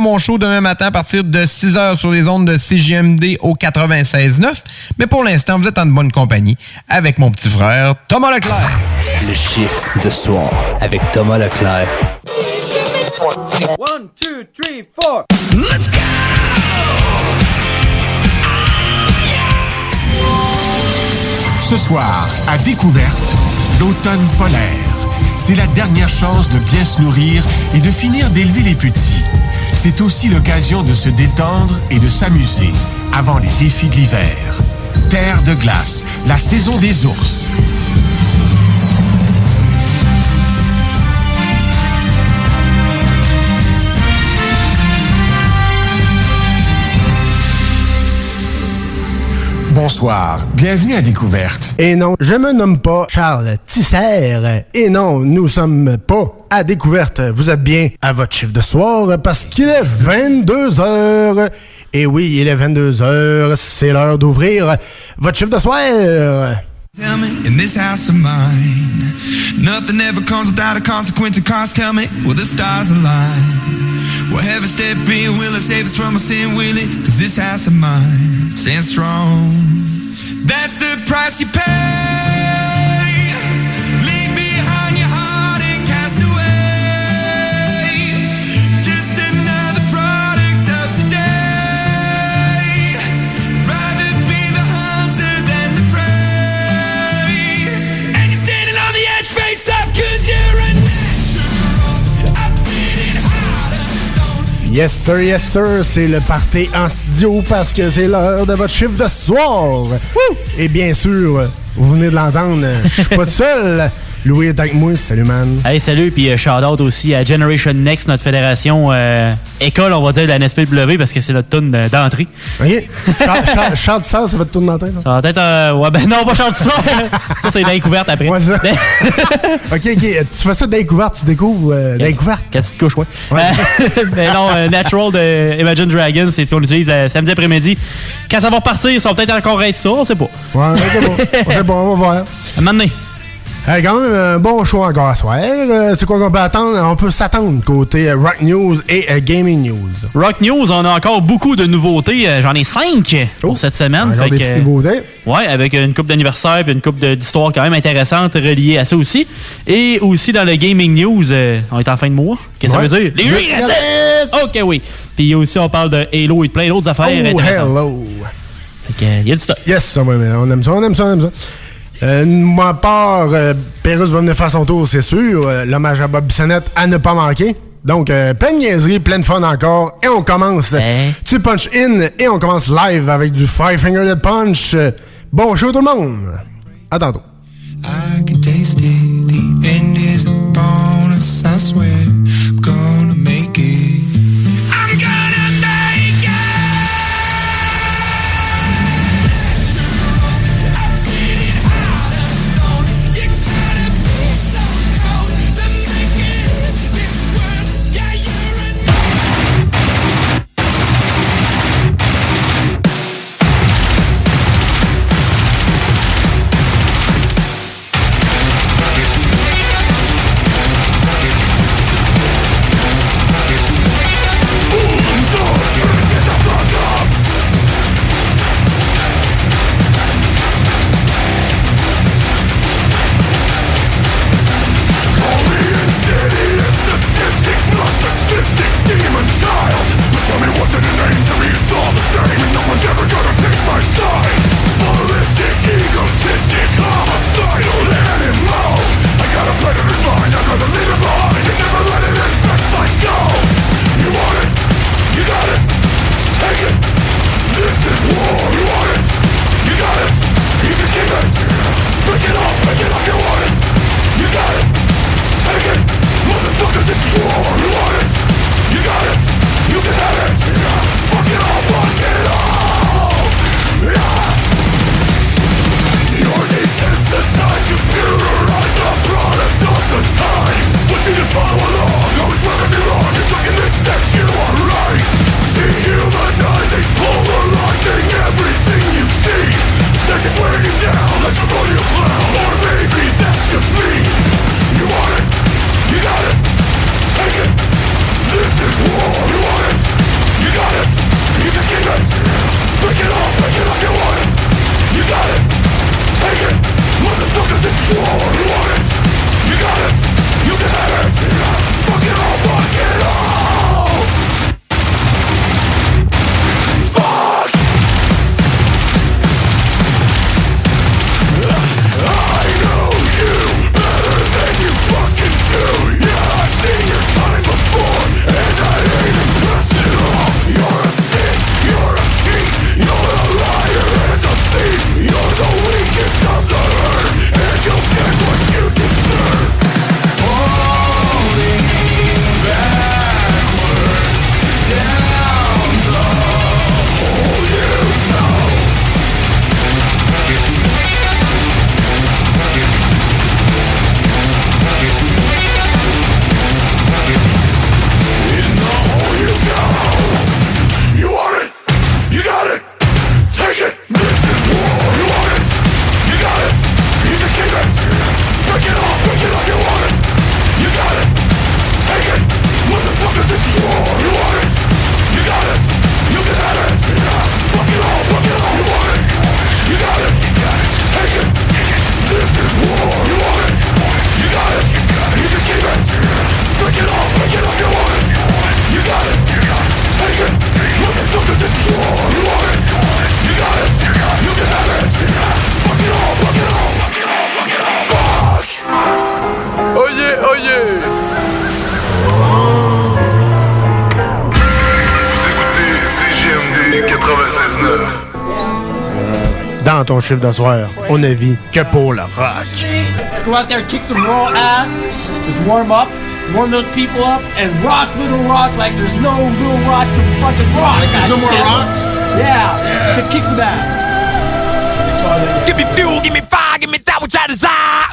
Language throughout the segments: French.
mon show demain matin à partir de 6h sur les ondes de CGMD au 96.9. Mais pour l'instant, vous êtes en bonne compagnie avec mon petit frère Thomas Leclerc. Le chiffre de soir avec Thomas Leclerc. One, two, three, four. Let's go! Ce soir, à Découverte, l'automne polaire. C'est la dernière chance de bien se nourrir et de finir d'élever les petits. C'est aussi l'occasion de se détendre et de s'amuser avant les défis de l'hiver. Terre de glace, la saison des ours. Bonsoir, bienvenue à Découverte. Et non, je me nomme pas Charles Tisser. Et non, nous sommes pas à découverte. Vous êtes bien à votre chiffre de soir parce qu'il est 22 heures. Et oui, il est 22 heures. C'est l'heure d'ouvrir votre chiffre de soir. Tell me, in this house of mine, nothing ever comes without a consequence and cost. Tell me, will the stars align? Will heaven step in? Will it save us from our sin? Will it? Cause this house of mine stands strong. That's the price you pay. Yes sir, yes sir, c'est le party en studio parce que c'est l'heure de votre chiffre de soir. Et bien sûr, vous venez de l'entendre, je suis pas tout seul. Louis est avec moi, salut man. Hey, salut, puis euh, shout-out aussi à Generation Next, notre fédération euh, école, on va dire, de la NSPW, parce que c'est notre de- d'entrée. OK. Chante ça, te tourner dans la tête. Ça va être... euh, ouais, ben non, pas chanter ça. ça, c'est l'incouverte après. Ouais, ça. OK, OK. Tu fais ça d'un couvert, tu découvres euh, d'un couvert. Quand tu te couches, ouais. Mais non, euh, Natural de Imagine Dragons, c'est ce qu'on utilise le samedi après-midi. Quand ça va repartir, ça va peut-être encore être ça, on sait pas. Ouais, c'est bon. C'est bon, on va voir. Maintenant. Euh, quand même, un bon show encore à soir. Euh, c'est quoi qu'on peut attendre? On peut s'attendre côté euh, Rock News et euh, Gaming News. Rock News, on a encore beaucoup de nouveautés. Euh, J'en ai cinq pour cette semaine. Oh. Fait des que, nouveautés. Ouais, avec une coupe d'anniversaire et une coupe d'histoires quand même intéressantes reliées à ça aussi. Et aussi dans le Gaming News, euh, on est en fin de mois. Qu'est-ce que Ouais. ça veut dire? Les Yes! Ok, oui. Puis aussi, on parle de Halo et de plein d'autres affaires Oh, hello! Que, y a du stock. Yes, ça on aime ça, on aime ça, on aime ça. Euh, ma part, euh, Pérus va venir faire son tour, c'est sûr. Euh, L'hommage à Bob Bissonnette à ne pas manquer. Donc, euh, plein de niaiseries, plein de fun encore. Et on commence. Tu punch in et on commence live avec du Five Finger Dead Punch. Euh, Bon show tout le monde. À tantôt. I can taste it. The end is a bonus. Chiffre de soir. On ne vit que pour le rock. Go out there, kick some raw ass, just warm up, warm those people up, and rock Little Rock like there's no Little Rock to fucking rock. Like there's no more rocks? Yeah, to kick some ass. Give me fuel, give me fire, give me that which I desire.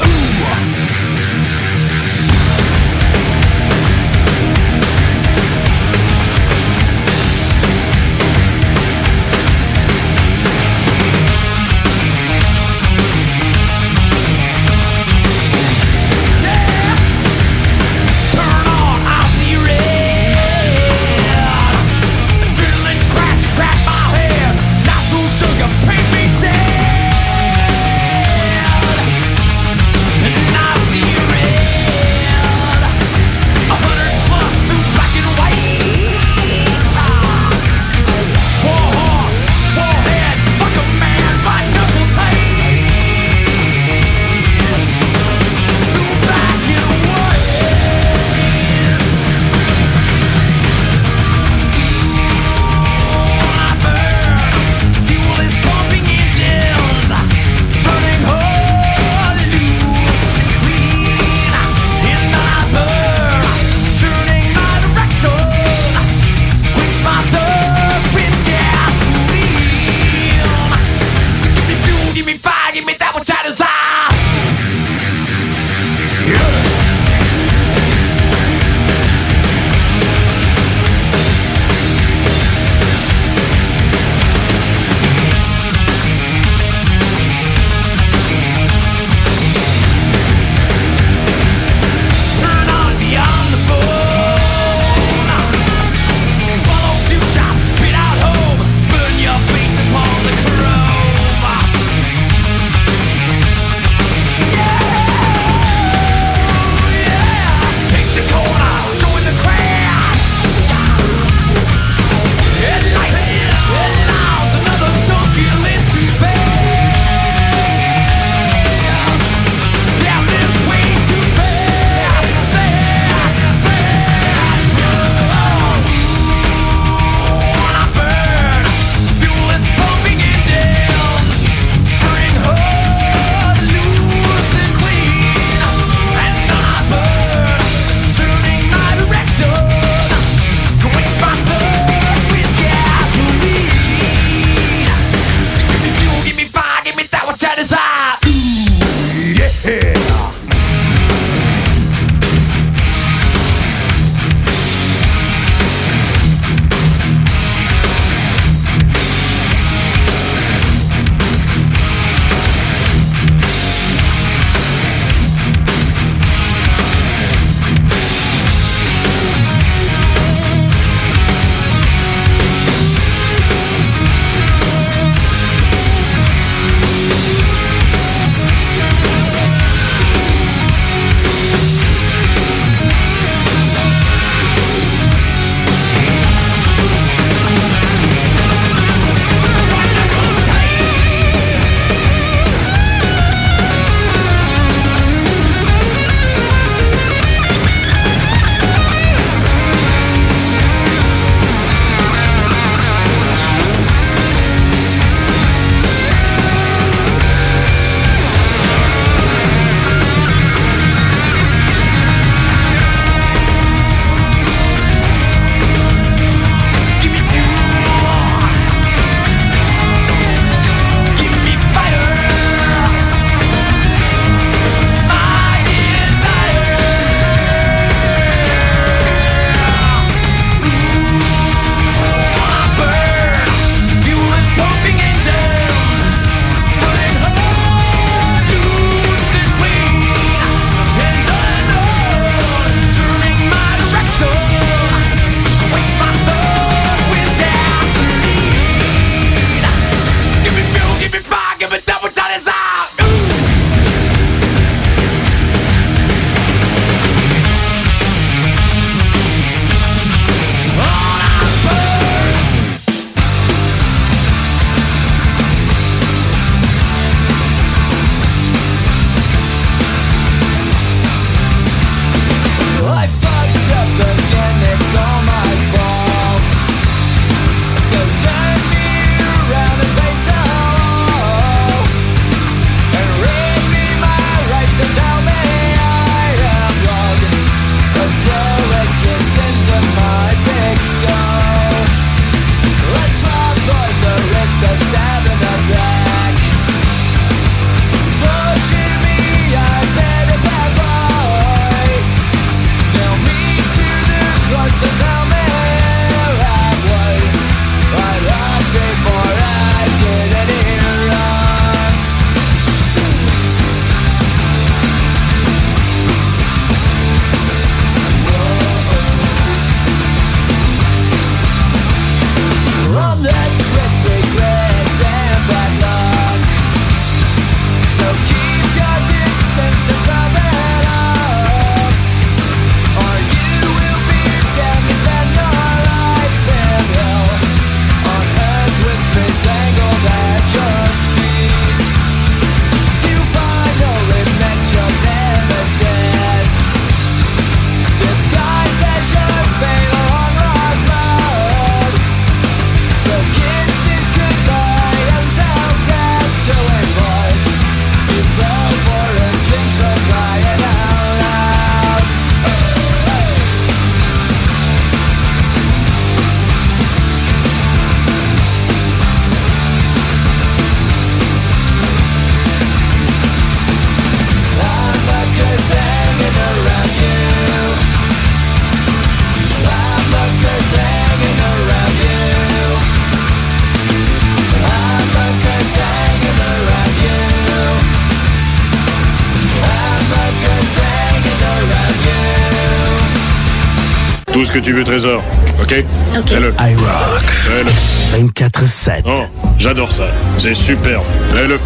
Que tu veux, Trésor. OK? OK. Fais-le. iRock. Fais-le. 24-7. Oh, j'adore ça. C'est superbe. Fais-le.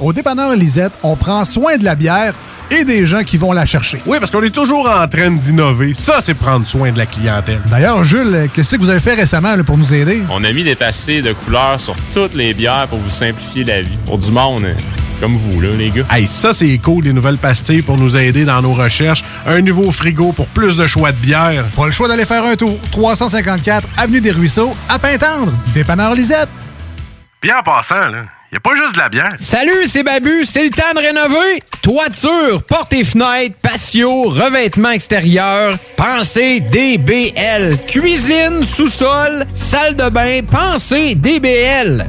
Au dépanneur Lisette, on prend soin de la bière et des gens qui vont la chercher. Oui, parce qu'on est toujours en train d'innover. Ça, c'est prendre soin de la clientèle. D'ailleurs, Jules, qu'est-ce que vous avez fait récemment là, pour nous aider? On a mis des passés de couleurs sur toutes les bières pour vous simplifier la vie. Pour du monde euh, comme vous, là, les gars. Hey, ça, c'est cool, des nouvelles pastilles pour nous aider dans nos recherches. Un nouveau frigo pour plus de choix de bière. Pas le choix d'aller faire un tour. 354 Avenue des Ruisseaux, à Pintendre. Dépanneur Lisette. Bien en passant, là, y a pas juste de la bière. Salut, c'est Babu, c'est le temps de rénover. Toiture, portes et fenêtres, patio, revêtement extérieur. Pensez DBL. Cuisine, sous-sol, salle de bain, pensez DBL.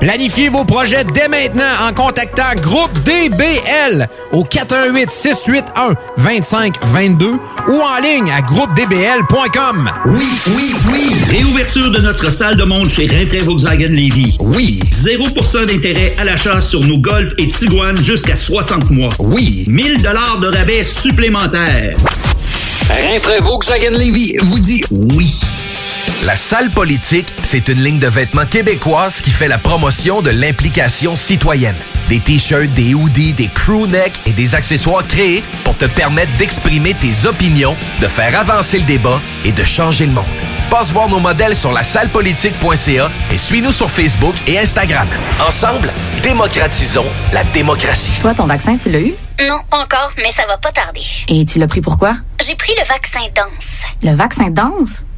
Planifiez vos projets dès maintenant en contactant Groupe DBL au 418 681 2522 ou en ligne à groupedbl.com. Oui, oui, oui. Réouverture de notre salle de monde chez Rinfrae Volkswagen Levy. Oui. 0% d'intérêt à l'achat sur nos Golf et Tiguan jusqu'à 60 mois. Oui. 1000 dollars de rabais supplémentaires. Rinfrae Volkswagen Levy vous dit oui. La salle politique, c'est une ligne de vêtements québécoise qui fait la promotion de l'implication citoyenne. Des t-shirts, des hoodies, des crewnecks et des accessoires créés pour te permettre d'exprimer tes opinions, de faire avancer le débat et de changer le monde. Passe voir nos modèles sur la sallepolitique.ca et suis-nous sur Facebook et Instagram. Ensemble, démocratisons la démocratie. Toi, ton vaccin, tu l'as eu? Non, pas encore, mais ça va pas tarder. Et tu l'as pris pourquoi? J'ai pris le vaccin danse. Le vaccin danse?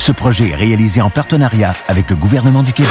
Ce projet est réalisé en partenariat avec le gouvernement du Québec.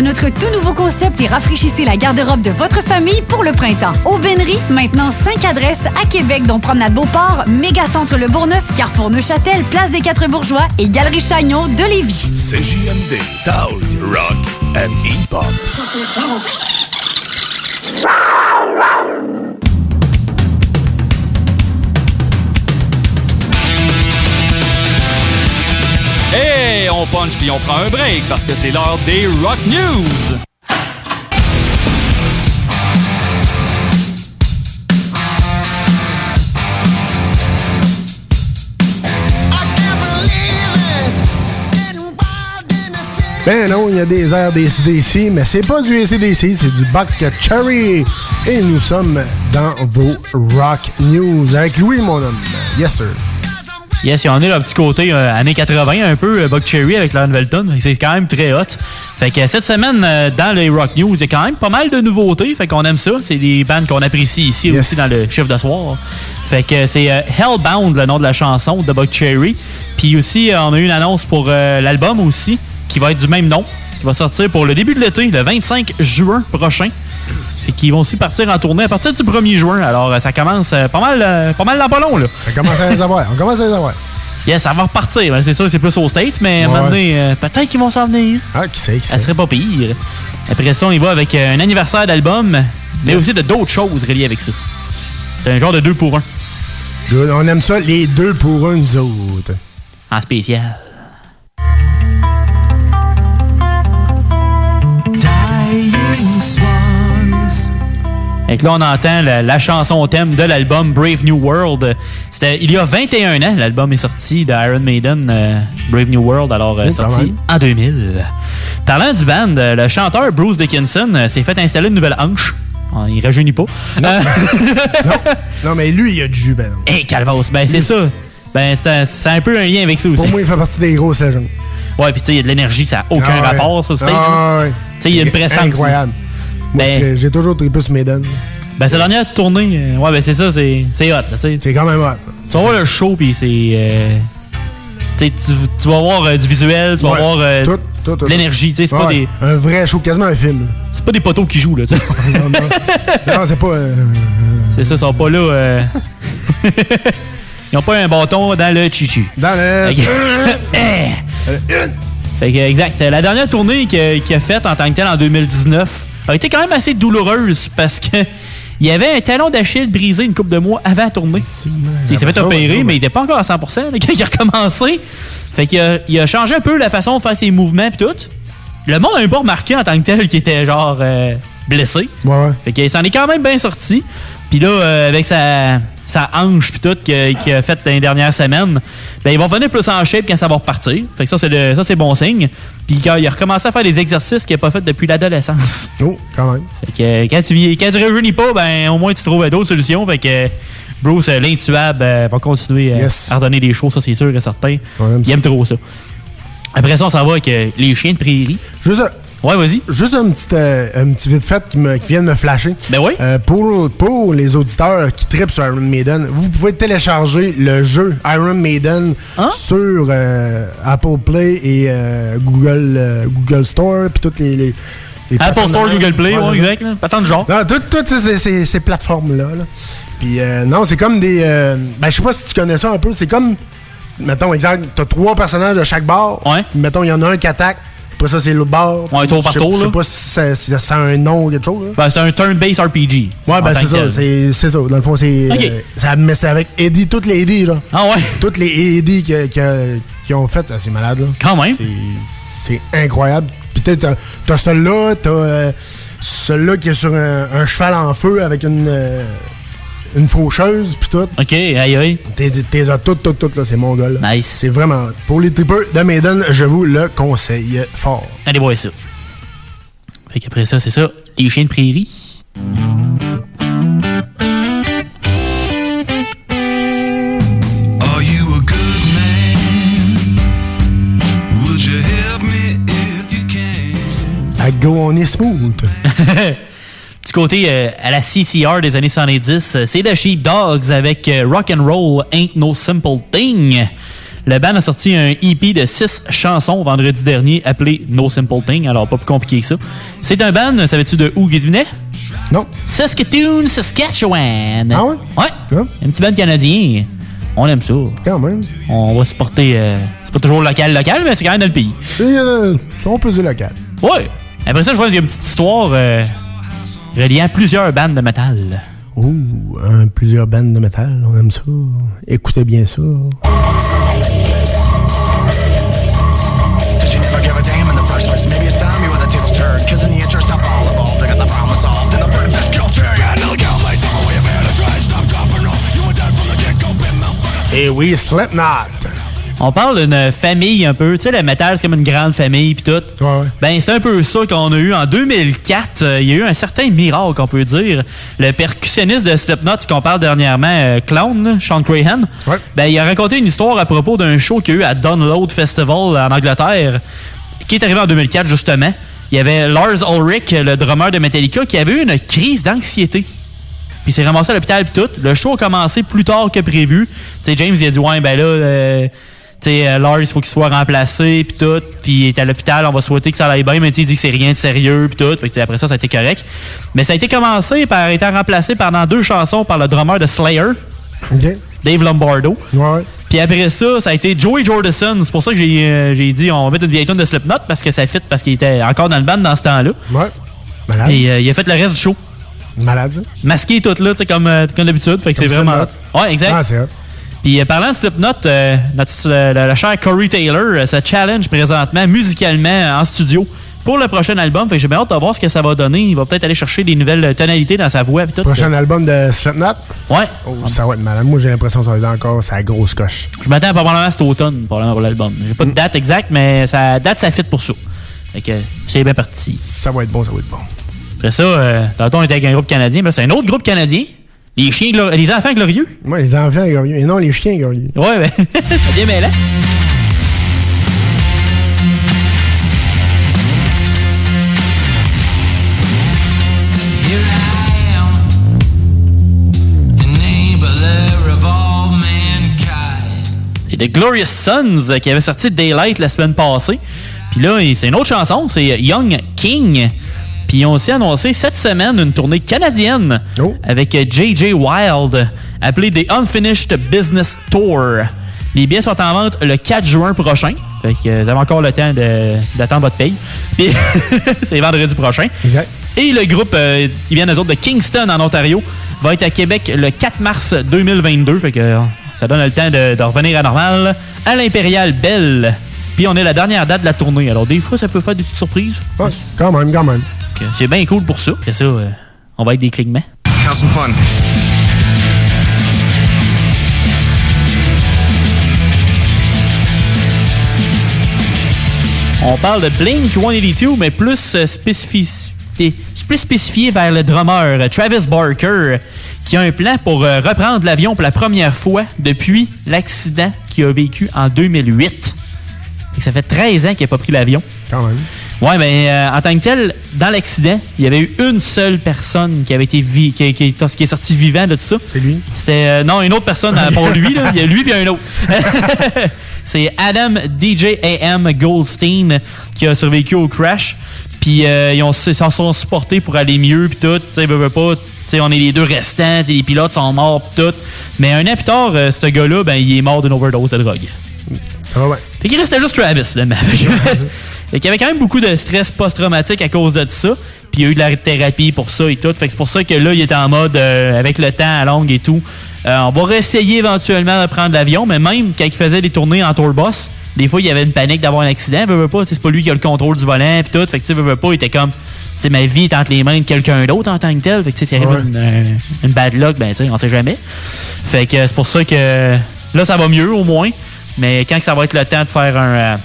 notre tout nouveau concept et rafraîchissez la garde-robe de votre famille pour le printemps. Aubainerie, maintenant 5 adresses à Québec, dont Promenade Beauport, Mégacentre Le Bourgneuf, Carrefour Neuchâtel, Place des Quatre Bourgeois et Galerie Chagnon de Lévis. CJMD, Rock and Hip-Hop. Et on punch puis on prend un break parce que c'est l'heure des Rock News. Ben non, il y a des airs des CDC, mais c'est pas du ACDC, c'est du Buck Cherry. Et nous sommes dans vos Rock News avec Louis, mon homme. Yes, sir. Yes, on est le petit côté euh, années 80, un peu euh, Buck Cherry avec leur nouvelle tonne. C'est quand même très hot. Fait que cette semaine, euh, dans les Rock News, il y a quand même pas mal de nouveautés. Fait qu'on aime ça. C'est des bandes qu'on apprécie ici aussi dans le chiffre de soir. Fait que c'est euh, Hellbound, le nom de la chanson de Buck Cherry. Puis aussi, euh, on a eu une annonce pour euh, l'album aussi, qui va être du même nom, qui va sortir pour le début de l'été, le 25 juin prochain. Et qui vont aussi partir en tournée à partir du 1er juin. Alors, euh, ça commence euh, pas mal, euh, pas mal dans pas long, là. Ça commence à les avoir. On commence à les avoir. Yes, ça va repartir. Ben, C'est sûr, c'est plus aux States, mais à un Ouais. moment donné, euh, peut-être qu'ils vont s'en venir. Ah, qui sait, qui Ça serait pas pire. Après ça, on y va avec un anniversaire d'album mais aussi de d'autres choses reliées avec ça. C'est un genre de deux pour un. On aime ça, les deux pour un, nous autres. En spécial. Et là, on entend la, la chanson thème de l'album Brave New World. C'était il y a 21 ans, l'album est sorti de Iron Maiden, euh, Brave New World, alors euh, Oh, sorti en 2000. Parlant du band, euh, le chanteur Bruce Dickinson s'est fait installer une nouvelle hanche. Il rajeunit pas. Euh, Non, mais lui, il a du jus, ben. Hey, Calvas, ben c'est ça. Ben, c'est un peu un lien avec ça aussi. Pour moi, il fait partie des grosses légendes. Ouais, puis tu sais, il y a de l'énergie, ça n'a aucun Ah ouais. rapport, ça, stage. Ah ouais. Tu sais, il y a une prestance. Incroyable. Moi, Ben- j'ai- toujours trippé sur Maiden. Ben, sa dernière tournée, euh, ouais, ben c'est ça, c'est c'est hot, là, tu sais. C'est quand même hot. Tu vas voir le show, puis c'est. euh, tu vas voir euh, du visuel, tu vas Ouais, voir euh, tout, tout, tout. de l'énergie, tu sais, c'est pas des. Un vrai show, quasiment un film. C'est pas des poteaux qui jouent, là, tu sais. non, non. Non, c'est pas. euh, C'est ça, ils sont pas là. Ils ont pas un bâton dans le chichi. Dans le. Fait que, exact. La dernière tournée qu'il a, qu'il a faite en tant que telle en 2019 a été quand même assez douloureuse parce que il y avait un talon d'Achille brisé une couple de mois avant la tournée. Il s'est fait opérer, ouais, mais il était pas encore à 100% là, quand il a recommencé. Fait qu'il a, il a changé un peu la façon de faire ses mouvements et tout. Le monde a un peu remarqué en tant que tel qu'il était genre euh, blessé. Ouais, ouais. Fait qu'il s'en est quand même bien sorti. Puis là, euh, avec sa, sa hanche puis tout qu'il a fait dans les dernières semaines, ben, il va revenir plus en shape quand ça va repartir. Fait que ça, c'est ça, c'est bon signe. Puis quand il a recommencé à faire des exercices qu'il n'a pas fait depuis l'adolescence. Oh, quand même. Fait que quand tu, vis- quand tu rejeunis pas, ben, au moins tu trouves d'autres solutions. Fait que Bruce, euh, l'intuable, euh, va continuer euh, Yes. à redonner des choses, ça c'est sûr et certain. aime il aime trop ça. Après ça, on s'en va avec les chiens de prairie. Juste un, Ouais, vas-y. Juste un petit, euh, un petit vite fait qui, me, qui vient de me flasher. Ben oui. Euh, pour, pour les auditeurs qui trippent sur Iron Maiden, vous pouvez télécharger le jeu Iron Maiden Hein? sur euh, Apple Play et euh, Google, euh, Google Store, puis toutes les, les, Apple Store. Google Play, ouais, exact. là. Pas tant de genre. Non, toutes toutes ces, ces- plateformes-là. là. Puis euh, non, c'est comme des. euh, ben, je sais pas si tu connais ça un peu. C'est comme. Mettons, exemple, t'as trois personnages de chaque bord. Ouais. Mettons, il y en a un qui attaque. Après ça, c'est l'autre bord. Ouais, tour par tour, Je sais pas si ça, si ça a un nom ou quelque chose. là. Ben, c'est un turn-based RPG. Ouais, en ben c'est ça. C'est c'est ça. Dans le fond, c'est. Ok. euh, ça- mais c'était avec Eddie, toutes les Eddie, là. Ah ouais? Toutes les Eddie qui, qui, qui ont fait, c'est malade, là. Quand même. C'est- C'est incroyable. Puis t'as- t'as t'as celui-là, t'as euh, celui-là qui est sur un, un cheval en feu avec une, euh, une faucheuse, puis tout. Ok, aïe aïe. T'es toutes, toutes, toutes, là, c'est mon gars, là. Nice. C'est vraiment. Pour les tripeurs de Maiden, je vous le conseille fort. Allez voir ça. Fait qu'après ça, c'est ça. Les chiens de prairie. I go on est smooth. Du côté euh, à la CCR des années 70, euh, c'est The Sheepdogs avec euh, Rock and Roll Ain't No Simple Thing. Le band a sorti un EP de 6 chansons vendredi dernier appelé No Simple Thing, alors pas plus compliqué que ça. C'est un band, savais-tu de où qui venait? Non. Saskatoon, Saskatchewan. Ah ouais? Ouais. Un petit band canadien. On aime ça. Quand même. On va supporter. euh, c'est pas toujours local, local, mais c'est quand même dans le pays. Et, euh, on peut dire local. Ouais. Après ça, je vois qu'il y a une petite histoire euh, reliant plusieurs bandes de métal. Ouh, plusieurs bandes de métal, on aime ça. Écoutez bien ça. Et oui, Slipknot. On parle d'une famille un peu. Tu sais, le métal, c'est comme une grande famille puis tout. Ben, c'est un peu ça qu'on a eu en 2004. Euh, Il y a eu un certain miracle, on peut dire. Le percussionniste de Slipknot qu'on parle dernièrement, euh, Clown, Sean Crahan, ben, il a raconté une histoire à propos d'un show qu'il y a eu à Download Festival en Angleterre, qui est arrivé en 2004, justement. Il y avait Lars Ulrich, le drummer de Metallica, qui avait eu une crise d'anxiété. Puis il s'est ramassé à l'hôpital puis tout. Le show a commencé plus tard que prévu. Tu sais, James, il a dit, ouais, ben là, euh, tu sais, euh, Lars, il faut qu'il soit remplacé puis tout. Puis il est à l'hôpital, on va souhaiter que ça aille bien, mais tu il dit que c'est rien de sérieux puis tout. Fait que, après ça, ça a été correct. Mais ça a été commencé par étant remplacé pendant deux chansons par le drummer de Slayer, Dave Lombardo. Puis après ça, ça a été Joey Jordison. C'est pour ça que j'ai euh, j'ai dit, on va mettre une vieille tune de Slipknot parce que ça fit, parce qu'il était encore dans le band dans ce temps-là. Ouais. Et euh, il a fait le reste du show. Malade, ça. Masqué tout là, tu sais, comme, comme d'habitude. Fait que c'est vraiment Slipknot. Ouais, exact. Ah, c'est hot. Puis euh, parlant de Slipknot, euh, notre, euh, le, cher Corey Taylor se challenge présentement musicalement en studio pour le prochain album. Fait que j'ai bien hâte de voir ce que ça va donner. Il va peut-être aller chercher des nouvelles tonalités dans sa voix. tout. Prochain album de Slipknot? Ouais. Oh, ça va être malade. Moi, j'ai l'impression que ça va être encore sa grosse coche. Je m'attends probablement à cet automne probablement pour l'album. J'ai pas de date exacte, mais ça date, ça fit pour ça. Fait que c'est bien parti. Ça va être bon, ça va être bon. Après ça, euh, tantôt on était avec un groupe canadien, mais là, c'est un autre groupe canadien. Les chiens les enfants glorieux? Moi, les enfants glorieux. Et non, les chiens glorieux. Ouais, ben, c'est bien mêlant. Et The Glorious Sons euh, qui avait sorti Daylight la semaine passée. Puis là, c'est une autre chanson, c'est Young King. Puis ils ont aussi annoncé cette semaine une tournée canadienne avec euh, J.J. Wild, appelée The Unfinished Business Tour. Les billets sont en vente le 4 juin prochain. Fait que euh, vous avez encore le temps d'attendre votre paye. Puis c'est vendredi prochain. Et le groupe euh, qui vient des autres de Kingston en Ontario va être à Québec le 4 mars 2022. Fait que ça donne le temps de, de revenir à normal à l'Impérial Belle. Puis on est la dernière date de la tournée. Alors des fois ça peut faire des petites surprises. quand même, quand même. C'est bien cool pour ça. Après ça, euh, on va être des clignements. Have some fun. On parle de Blink 182, mais plus, euh, spécifi- spé- plus spécifié vers le drummer euh, Travis Barker, qui a un plan pour reprendre l'avion pour la première fois depuis l'accident qu'il a vécu en 2008. Fait que ça fait 13 ans qu'il n'a pas pris l'avion. Quand même. Ouais, ben, euh, en tant que tel, dans l'accident, il y avait eu une seule personne qui avait été vi- qui, qui- qui est sortie vivant de tout ça. C'est lui? C'était, euh, non, une autre personne pour lui, là. Il y a lui puis un autre. C'est Adam DJ AM Goldstein qui a survécu au crash. Puis euh, ils s'en sont supportés pour aller mieux puis tout. Tu sais, pas. tu sais, on est les deux restants, les pilotes sont morts pis tout. Mais un an plus tard, euh, ce gars-là, ben, il est mort d'une overdose de drogue. Va, ouais. Fait qu'il restait juste Travis, finalement. Fait qu'il y avait quand même beaucoup de stress post-traumatique à cause de ça. Puis il y a eu de la thérapie pour ça et tout. Fait que c'est pour ça que là, il était en mode, euh, avec le temps à longue et tout, euh, on va réessayer éventuellement de prendre l'avion. Mais même quand il faisait des tournées en tour bus, des fois, il y avait une panique d'avoir un accident. Veut, veut pas, c'est pas lui qui a le contrôle du volant puis tout. Fait que tu veut pas, il était comme... Tu sais, ma vie est entre les mains de quelqu'un d'autre en tant que tel. Fait que, tu sais, s'il arrive Ouais. une, euh, une bad luck, ben, tu sais, on sait jamais. Fait que c'est pour ça que là, ça va mieux au moins. Mais quand ça va être le temps de faire un, euh,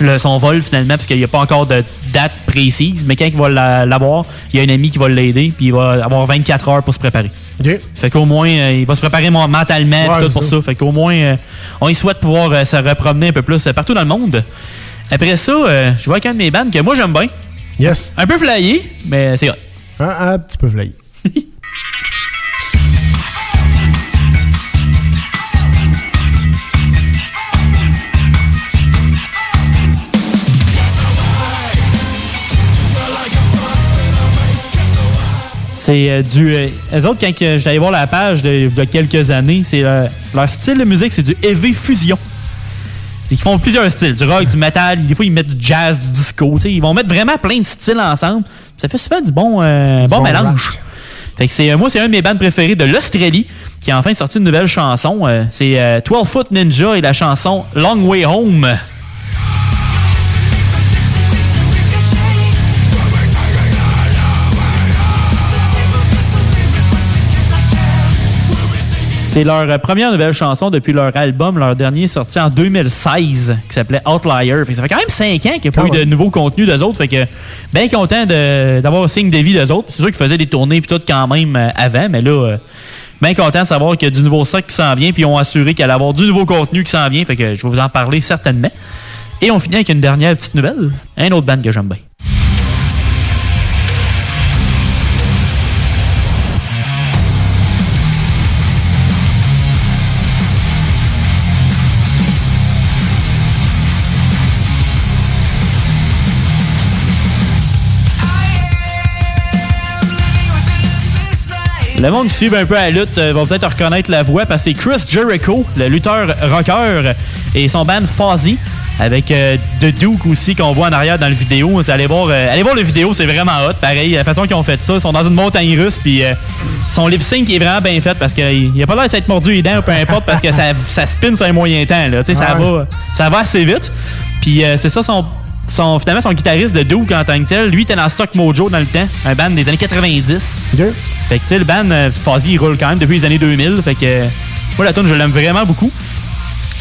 le- son vol finalement, parce qu'il n'y a pas encore de date précise, mais quand il va la- l'avoir, il y a un ami qui va l'aider, puis il va avoir 24 heures pour se préparer. Fait qu'au moins, euh, il va se préparer mentalement, Ouais, tout pour ça. ça. Fait qu'au moins, euh, on y souhaite pouvoir euh, se repromener un peu plus partout dans le monde. Après ça, je vois qu'un de mes bandes que moi j'aime bien. Yes. Un peu flyé, mais c'est hot. Un, un petit peu fly. C'est euh, du. Euh, eux autres, quand j'allais voir la page de, de quelques années, c'est euh, leur style de musique, c'est du heavy fusion. Ils font plusieurs styles, du rock, du metal, des fois ils mettent du jazz, du disco, ils vont mettre vraiment plein de styles ensemble. Ça fait souvent du bon, euh, bon, bon mélange. Fait que c'est moi c'est un de mes bandes préférées de l'Australie qui a enfin sorti une nouvelle chanson. C'est euh, 12 Foot Ninja et la chanson Long Way Home. C'est leur euh, première nouvelle chanson depuis leur album, leur dernier sorti en 2016, qui s'appelait Outlier. Fait que ça fait quand même 5 ans qu'il n'y a pas Ah eu de nouveau contenu d'eux autres. Fait que bien content d'avoir un signe de vie d'eux autres. C'est sûr qu'ils faisaient des tournées puis tout quand même euh, avant, mais là, euh, bien content de savoir qu'il y a du nouveau stock qui s'en vient, puis ils ont assuré qu'il allait avoir du nouveau contenu qui s'en vient. Fait que je vais vous en parler certainement. Et on finit avec une dernière petite nouvelle. Un autre band que j'aime bien. Le monde qui suit un peu la lutte euh, va peut-être reconnaître la voix parce que c'est Chris Jericho, le lutteur rocker, et son band Fozzy. Avec euh, The Duke aussi qu'on voit en arrière dans le vidéo. Allez voir, euh, allez voir le vidéo, c'est vraiment hot. Pareil, la façon qu'ils ont fait ça, ils sont dans une montagne russe, puis euh, son lip sync est vraiment bien fait parce qu'il a pas l'air d'être mordu les dents ou peu importe parce que ça, ça spin sur un moyen temps. Là, Tu sais, ça, Ouais. va, ça va assez vite. Puis c'est ça son, son, finalement son guitariste de Duke en tant que tel. Lui, était dans Stock Mojo dans le temps, un band des années 90. Fait que tu sais, le band euh, Fuzzy, il roule quand même depuis les années 2000. Fait que euh, moi, la tune je l'aime vraiment beaucoup.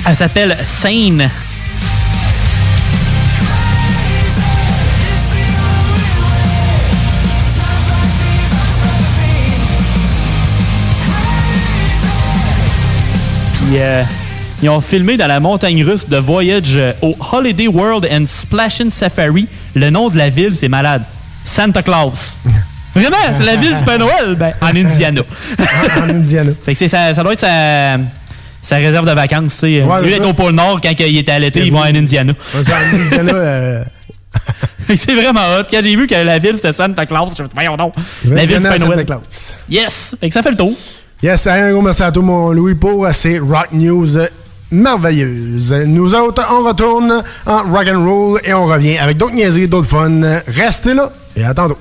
Elle s'appelle Sane. Puis, euh, ils ont filmé dans la montagne russe de Voyage euh, au Holiday World and Splashin' Safari. Le nom de la ville, c'est malade. Santa Claus. Vraiment, la ville du Père Noël, ben, en Indiana. en Indiana. Fait que c'est ça, ça doit être sa, sa réserve de vacances. Ouais, Lui, est au pôle Nord quand il était à l'été, ils vont en Indiana. En euh, c'est vraiment hot. Quand j'ai vu que la ville c'était Santa Claus, je me suis dit, voyons donc. La ville du Père Noël. Claus. Yes! Fait que ça fait le tour. Yes, un gros merci à toi, mon Louis, pour euh, ces rock news merveilleuses. Nous autres, on retourne en rock and roll et on revient avec d'autres niaiseries, d'autres fun. Restez là et à tantôt.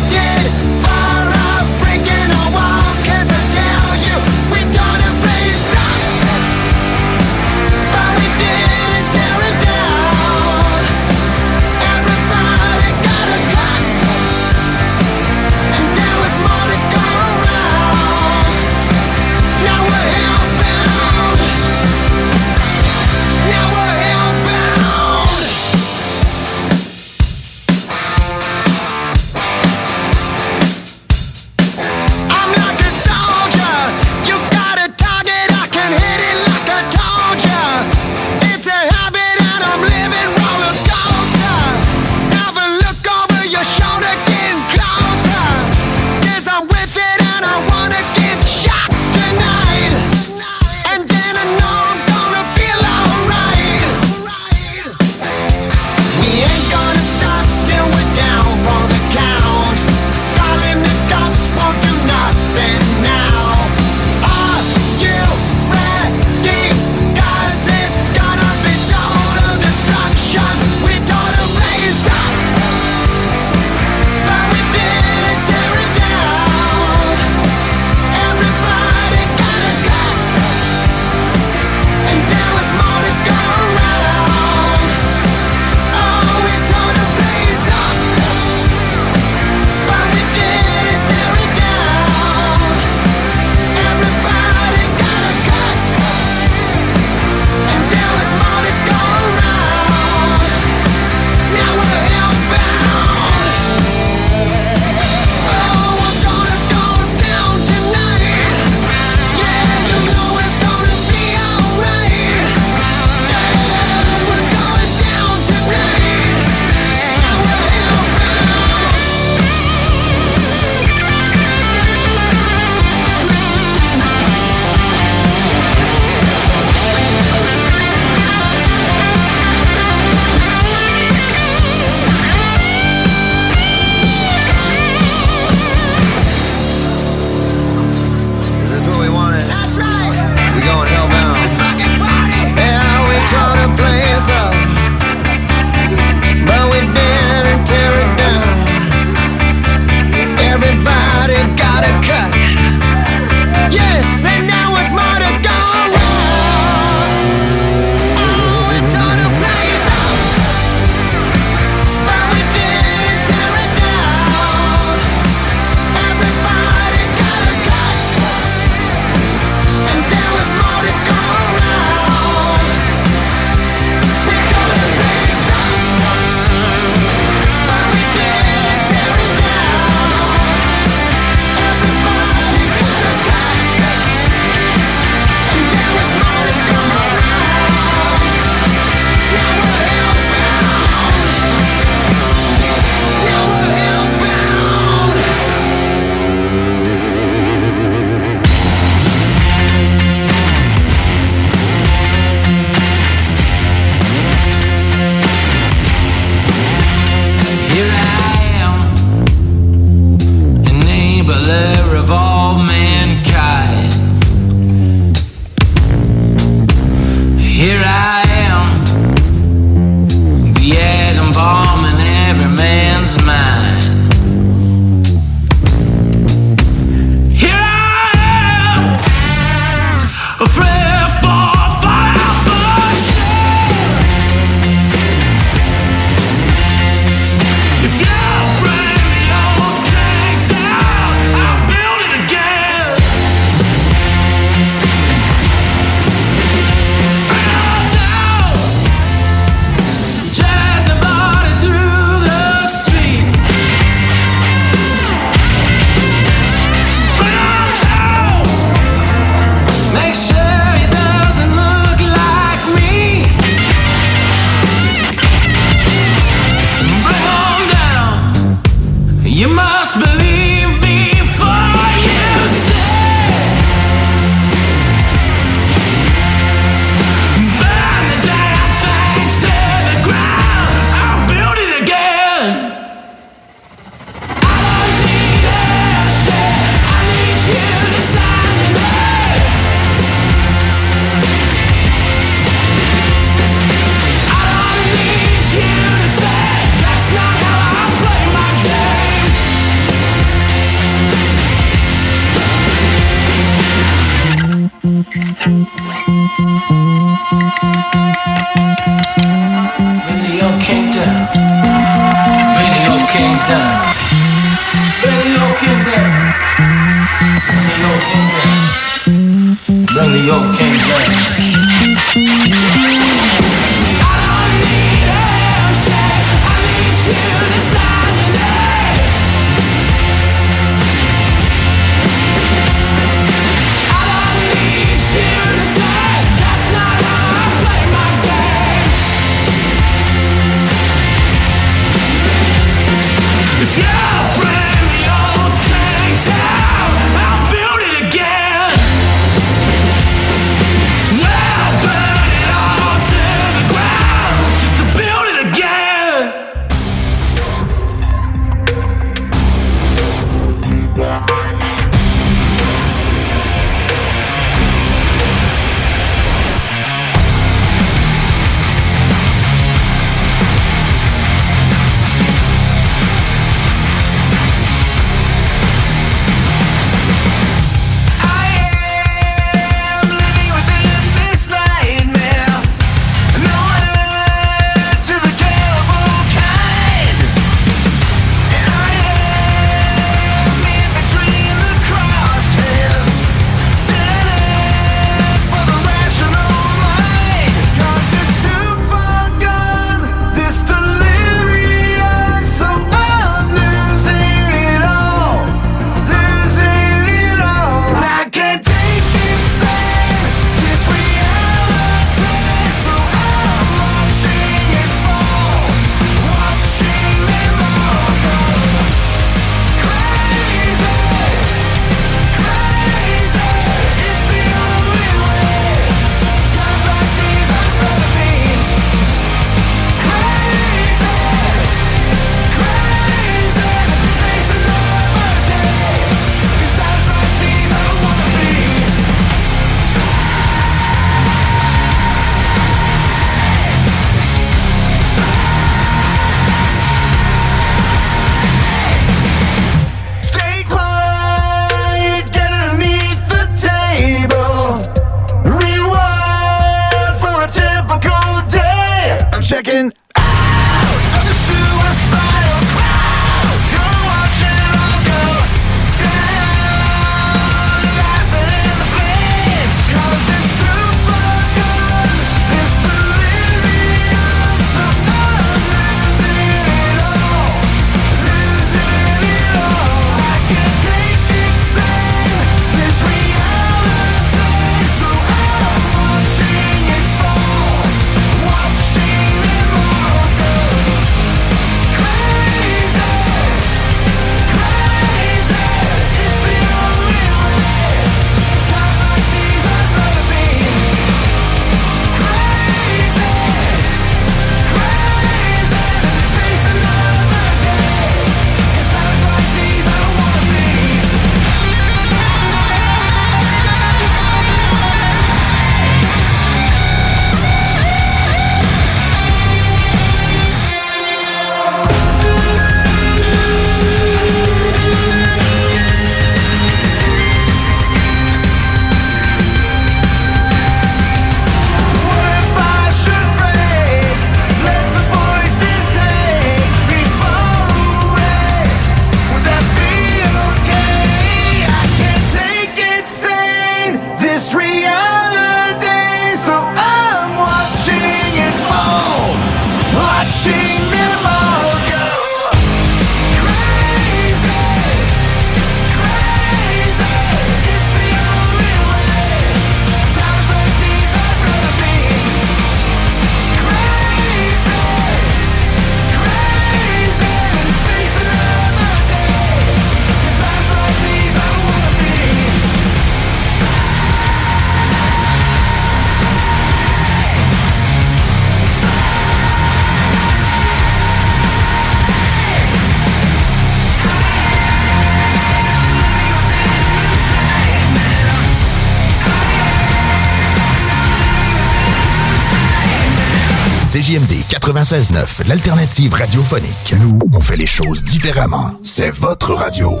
CJMD 96.9, l'alternative radiophonique. Nous, on fait les choses différemment. C'est votre radio.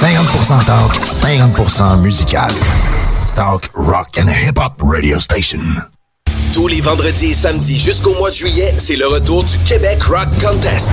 50% talk, 50% musical. Talk, rock and hip-hop radio station. Tous les vendredis et samedis jusqu'au mois de juillet, c'est le retour du Québec Rock Contest.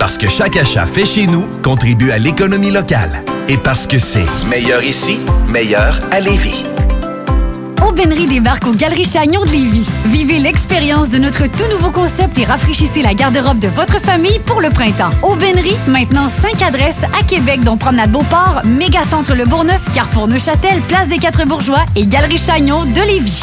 Parce que chaque achat fait chez nous contribue à l'économie locale. Et parce que c'est meilleur ici, meilleur à Lévis. Aubainerie débarque aux Galeries Chagnon de Lévis. Vivez l'expérience de notre tout nouveau concept et rafraîchissez la garde-robe de votre famille pour le printemps. Aubainerie, maintenant 5 adresses à Québec, dont Promenade Beauport, Mégacentre Le Bourgneuf, Carrefour Neuchâtel, Place des Quatre Bourgeois et Galerie Chagnon de Lévis.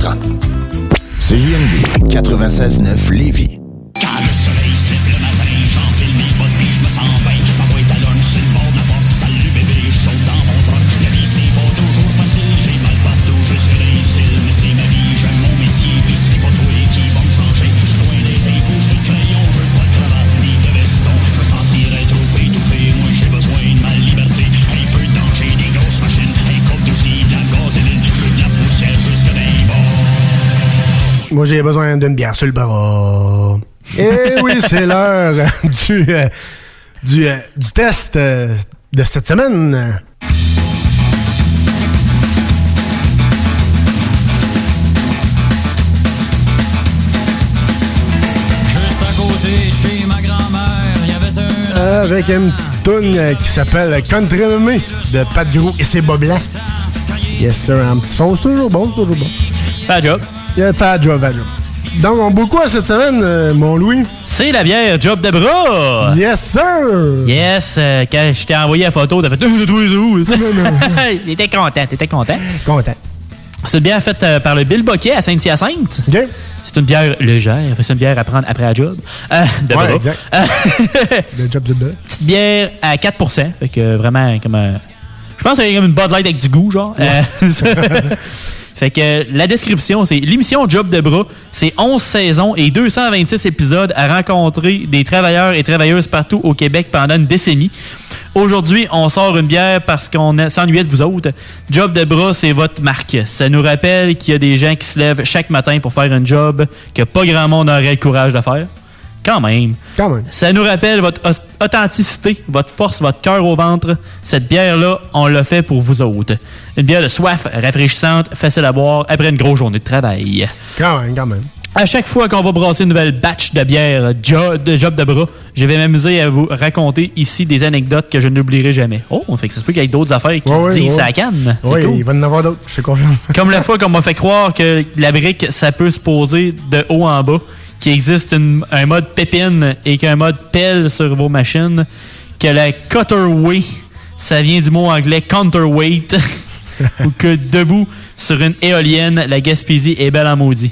CJMD 96.9 Lévis. Moi, j'ai besoin d'une bière sur le bras. Eh oui, c'est l'heure du, euh, du, euh, du test euh, de cette semaine. Avec une petite toune euh, qui s'appelle Country Mummy de Pat Gros et c'est Bob Blanc. Yes, sir. Un petit fond, c'est toujours bon, c'est toujours bon. Pas job. Pas job, pas job. Donc, on boit quoi cette semaine, euh, mon Louis? C'est la bière Job de bras! Yes, sir! Yes, euh, quand je t'ai envoyé la photo, t'as fait de? T'étais content, t'étais content. Content. C'est une bière faite euh, par le Bill Boquet à Saint-Hyacinthe. C'est une bière légère. C'est une bière à prendre après la job. De Ouais, exact. Le job bas. petite bière à 4% Fait que vraiment, comme. euh, je pense qu'il y a comme une Bud Light avec du goût, genre. Fait que la description, c'est l'émission Job de bras. C'est 11 saisons et 226 épisodes à rencontrer des travailleurs et travailleuses partout au Québec pendant une décennie. Aujourd'hui, on sort une bière parce qu'on s'ennuyait de vous autres. Job de bras, c'est votre marque. Ça nous rappelle qu'il y a des gens qui se lèvent chaque matin pour faire un job que pas grand monde aurait le courage de faire. Quand même. Quand même. Ça nous rappelle votre authenticité, votre force, votre cœur au ventre. Cette bière-là, on l'a fait pour vous autres. Une bière de soif, rafraîchissante, facile à boire après une grosse journée de travail. Quand même, quand même. À chaque fois qu'on va brasser une nouvelle batch de bière jo- de job de bras, je vais m'amuser à vous raconter ici des anecdotes que je n'oublierai jamais. Oh, fait que ça se peut qu'il y ait d'autres affaires qui Ouais, disent ouais. à canne. Oui, cool. il va y en avoir d'autres, je te confirme. Comme la fois qu'on m'a fait croire que la brique, ça peut se poser de haut en bas, qu'il existe un mode pépine et qu'un mode pelle sur vos machines, que la cutterway, ça vient du mot anglais counterweight, ou que debout sur une éolienne, la Gaspésie est belle en maudit.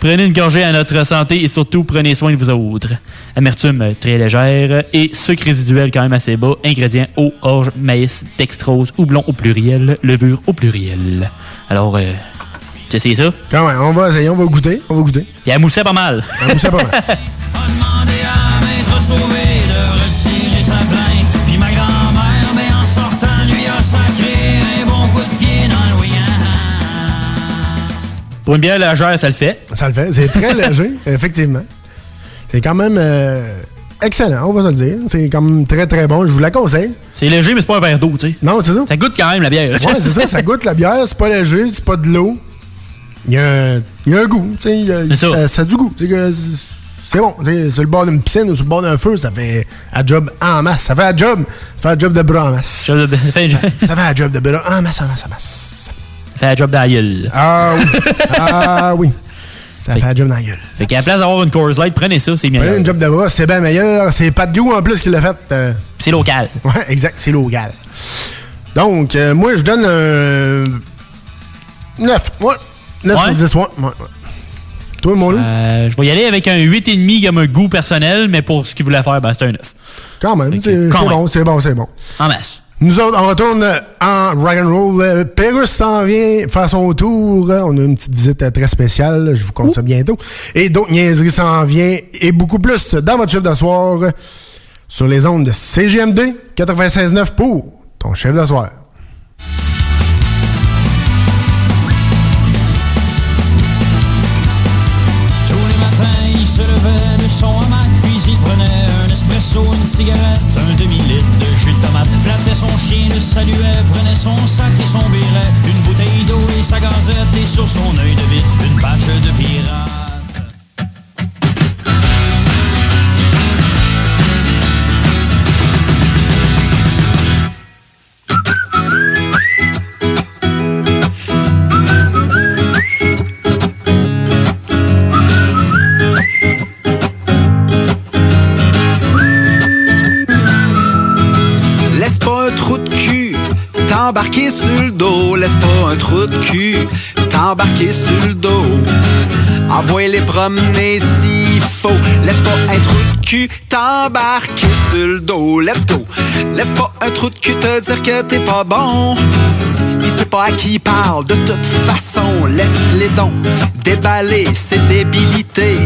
Prenez une gorgée à notre santé et surtout prenez soin de vous autres. Amertume très légère et sucre résiduel quand même assez bas. Ingrédients eau, orge, maïs, dextrose, houblon au pluriel, levure au pluriel. Alors, euh, tu essayes ça? Quand même, on va essayer, on va goûter, on va goûter. Il a moussé pas mal. Il moussait pas mal. Maître sauvé de retirer sa plainte. Puis ma grand-mère, mais en sortant, lui a sacré un bon coup de pied dans le Louis Pour une bière légère, ça le fait. Ça le fait. C'est très léger, effectivement. C'est quand même euh, excellent, on va se le dire. C'est quand même très, très bon. Je vous la conseille. C'est léger, mais c'est pas un verre d'eau, tu sais. Non, c'est ça. Ça goûte quand même la bière. Ouais, c'est ça. Ça goûte la bière. C'est pas léger, c'est pas de l'eau. Il y, un, y a un goût. tu sais, ça. ça. ça a du goût. C'est bon. Sur le bord d'une piscine ou sur le bord d'un feu, ça fait un job en masse. Ça fait un job. Ça fait un job de bras en masse. Ça fait, Ça un job de bras en masse, en masse, en masse. fait un job dans la gueule. Ah oui. Ah oui. Ça fait un job dans la gueule. Fait qu'à la place d'avoir une Coors Light, prenez ça, c'est mieux. Prenez une job de bras, c'est bien meilleur. C'est pas de goût en plus qu'il l'a fait. euh. C'est local. Ouais, exact, c'est local. Donc, euh, moi, je donne un. 9. Ouais. 9 Ouais? sur 10, ouais. Toi, mon loup? Euh, je vais y aller avec un 8,5 comme un goût personnel, mais pour ce qu'il voulait faire, ben, c'est un 9. Quand même, c'est bon, c'est bon, c'est bon. En masse. Nous autres, on retourne euh, en rock'n'roll. Euh, Pérus s'en vient faire son tour. On a une petite visite très spéciale. Je vous compte ça bientôt. Et d'autres niaiseries s'en viennent. Et beaucoup plus dans votre chef euh, sur les ondes de CGMD 96.9 pour ton chef de un demi-litre de jus de tomate, flattait son chien, le saluait, prenait son sac et son béret, une bouteille d'eau et sa gazette, et sur son œil de vite, une batch de pirates. T'embarquer sur le dos. Laisse pas un trou de cul t'embarquer sur le dos. Envoie les promener s'il faut. Laisse pas un trou de cul t'embarquer sur le dos. Let's go. Laisse pas un trou de cul te dire que t'es pas bon. Il sait pas à qui il parle de toute façon. Laisse les dons déballer ses débilités.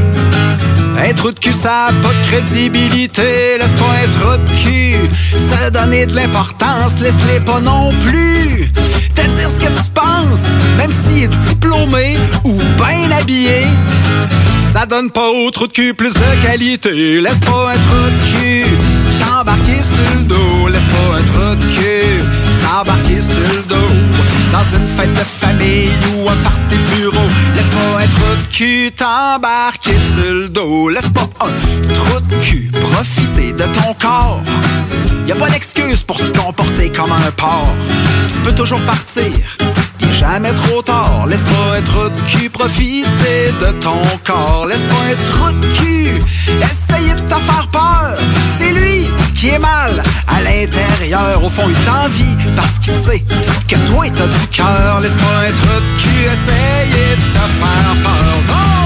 Un trou de cul, ça a pas de crédibilité. Laisse pas un trou de cul se donner de l'importance. Laisse-les pas non plus te dire ce que tu penses. Même s'il est diplômé ou bien habillé. Ça donne pas au trou de cul plus de qualité. Laisse pas un trou de cul t'embarquer sur le dos. Laisse pas un trou de cul t'embarquer sur le dos. Dans une fête de famille ou un party de bureau. Laisse pas un trou de cul t'embarquer sur le dos. Laisse pas un trou de cul profiter de ton corps. Y a pas d'excuse pour se comporter comme un porc. Tu peux toujours partir. T'es jamais trop tard. Laisse pas un trou de cul profiter de ton corps. Laisse pas un trou de cul essayer de te faire peur. C'est lui qui est mal à l'intérieur. Au fond, il t'envie parce qu'il sait que toi, t'as du cœur. Laisse pas un trou de cul essayer de te peur.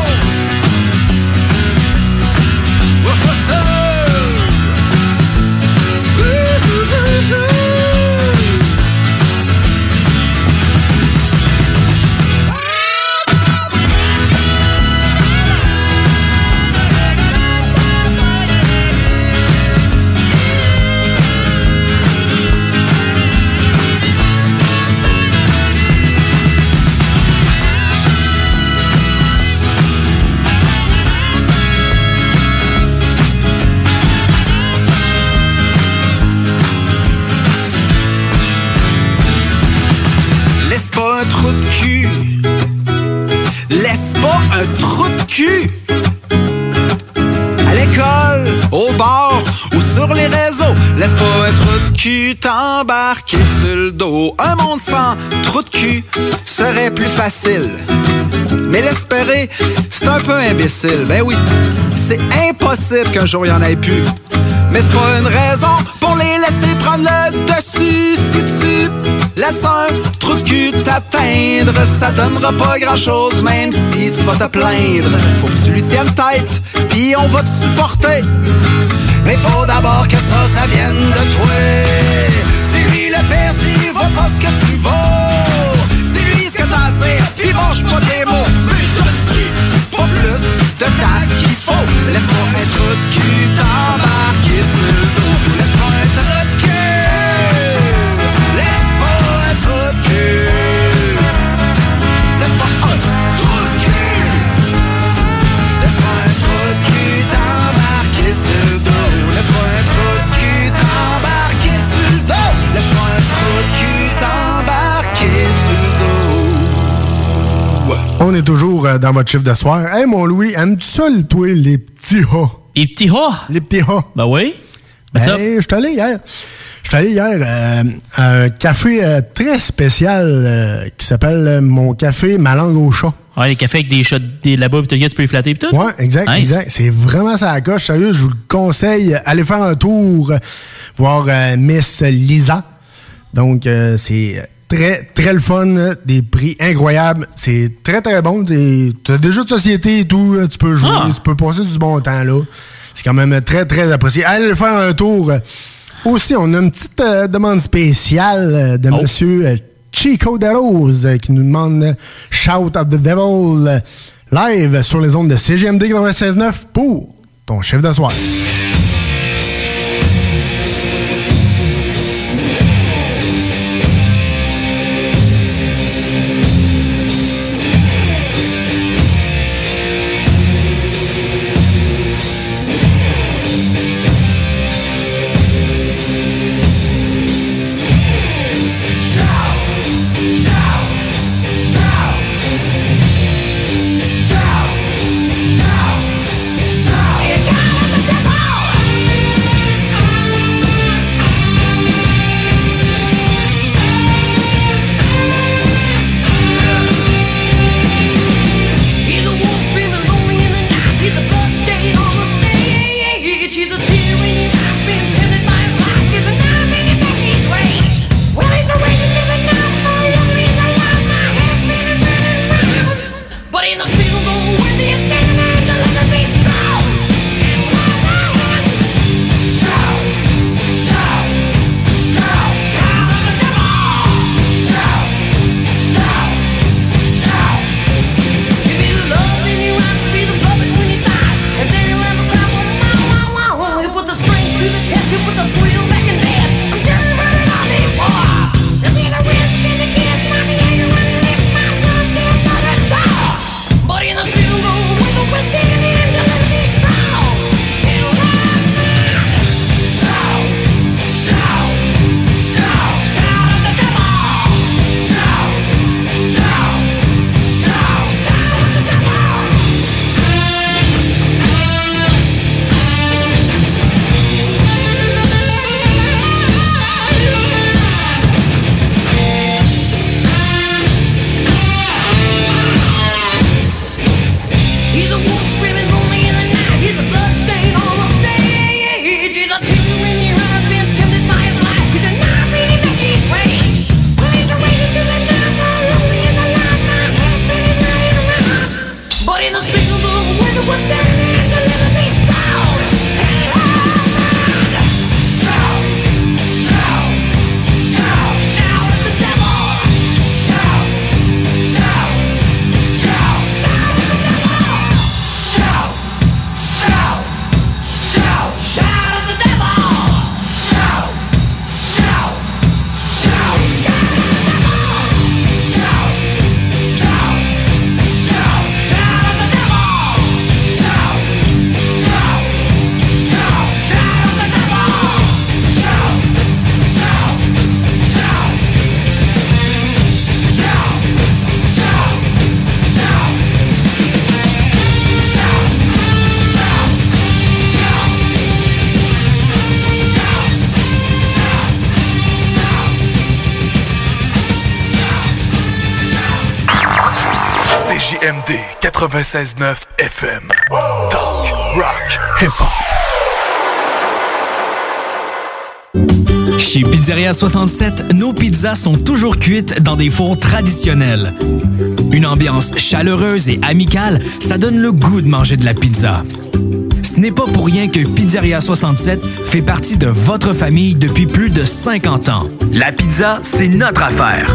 Cul t'embarquer sur le dos. Un monde sans trou de cul serait plus facile. Mais l'espérer, c'est un peu imbécile. Ben oui, c'est impossible qu'un jour il y en ait plus. Mais c'est pas une raison pour les laisser prendre le dessus. Si tu laisses un trou de cul t'atteindre, ça donnera pas grand chose, même si tu vas te plaindre. Faut que tu lui tiennes tête, puis on va te supporter. Mais faut d'abord que ça, ça vienne de toi. C'est lui le père, s'il vaut pas ce que tu vaux. Dis-lui ce que t'as à dire, puis mange pas tes mots. Mais donne-y pas plus de tact qu'il faut. Laisse-moi un trou de cul t'embarquer sur On est toujours euh, dans votre chiffre de soir. Hey, mon Louis, aimes-tu ça, toi, les petits hats? Les petits hats? Les petits hats. Ben oui. Ben, je suis allé hier. Je suis allé hier euh, à un café euh, très spécial euh, qui s'appelle Mon Café Ma langue au chat. Ouais, les cafés avec des shots des là-bas, tu peux les flatter, pis tout. Ouais, exact, Nice. exact. C'est vraiment ça la coche. Sérieux, je vous le conseille. Allez faire un tour, voir Miss Lisa. Donc, c'est très, très le fun. Des prix incroyables. C'est très, très bon. T'es- T'as des jeux de société et tout. Tu peux jouer, Ah. tu peux passer du bon temps là. C'est quand même très, très apprécié. Allez faire un tour. Aussi, on a une petite euh, demande spéciale euh, de Monsieur euh, Chico de Rose qui nous demande Shout of the Devil live sur les ondes de CGMD 96.9 pour ton chef de soir. 96.9 FM. Chez Pizzeria 67, nos pizzas sont toujours cuites dans des fours traditionnels. Une ambiance chaleureuse et amicale, ça donne le goût de manger de la pizza. Ce n'est pas pour rien que Pizzeria 67 fait partie de votre famille depuis plus de 50 ans. La pizza, c'est notre affaire.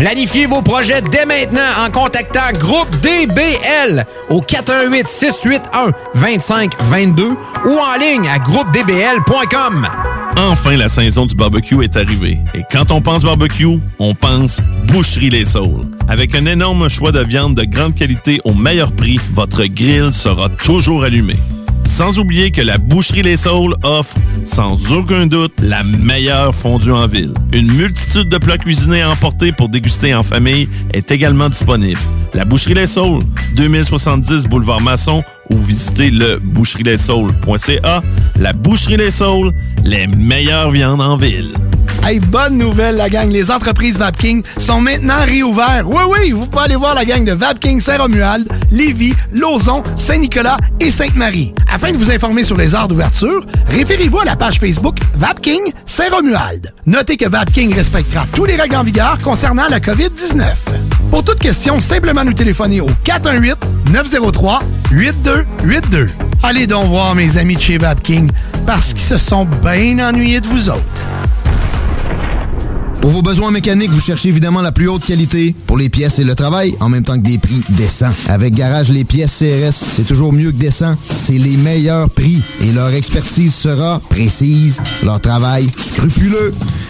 Planifiez vos projets dès maintenant en contactant Groupe DBL au 418 681 2522 ou en ligne à groupedbl.com. Enfin, la saison du barbecue est arrivée. Et quand on pense barbecue, on pense Boucherie Les Saules. Avec un énorme choix de viande de grande qualité au meilleur prix, votre grill sera toujours allumé. Sans oublier que la Boucherie Les Saules offre, sans aucun doute, la meilleure fondue en ville. Une multitude de plats cuisinés à emporter pour déguster en famille est également disponible. La Boucherie Les Saules, 2070 Boulevard Masson ou visitez le boucherieslessaules.ca. La Boucherie Les Saules, les meilleures viandes en ville. Hey, bonne nouvelle, la gang. Les entreprises Vapking sont maintenant réouvertes. Oui, oui, vous pouvez aller voir la gang de Vapking Saint-Romuald, Lévis, Lauson, Saint-Nicolas et Sainte-Marie. Afin de vous informer sur les heures d'ouverture, référez-vous à la page Facebook Vapking Saint-Romuald. Notez que Vapking respectera tous les règles en vigueur concernant la COVID-19. Pour toute question, simplement nous téléphoner au 418-903-8282. Allez donc voir mes amis de chez Vapking parce qu'ils se sont bien ennuyés de vous autres. Pour vos besoins mécaniques, vous cherchez évidemment la plus haute qualité pour les pièces et le travail, en même temps que des prix décents. Avec Garage Les Pièces CRS, c'est toujours mieux que décent. C'est les meilleurs prix et leur expertise sera précise, leur travail scrupuleux.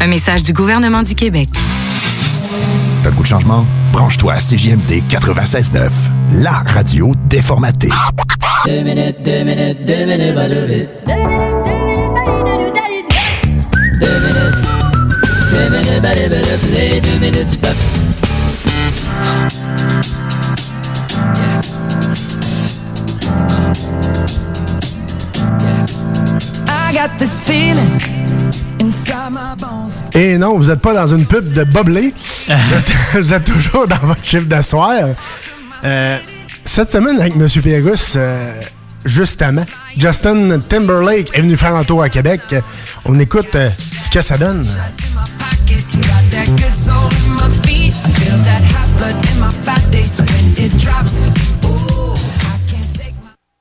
Un message du gouvernement du Québec. T'as le goût de changement? Branche-toi à CJMD 96.9, la radio déformatée. Deux minutes, deux minutes, deux minutes, pas deux minutes. Deux minutes, deux minutes, pas deux minutes, les deux minutes du peuple. I got this feeling. Et non, vous n'êtes pas dans une pub de Boblé. vous, êtes, vous êtes toujours dans votre chiffre d'asseoir. Euh, cette semaine, avec M. Pérusse, euh, justement, Justin Timberlake est venu faire un tour à Québec. On écoute euh, ce que ça donne. That good soul in my feet. I feel that hot blood in my body when it drops.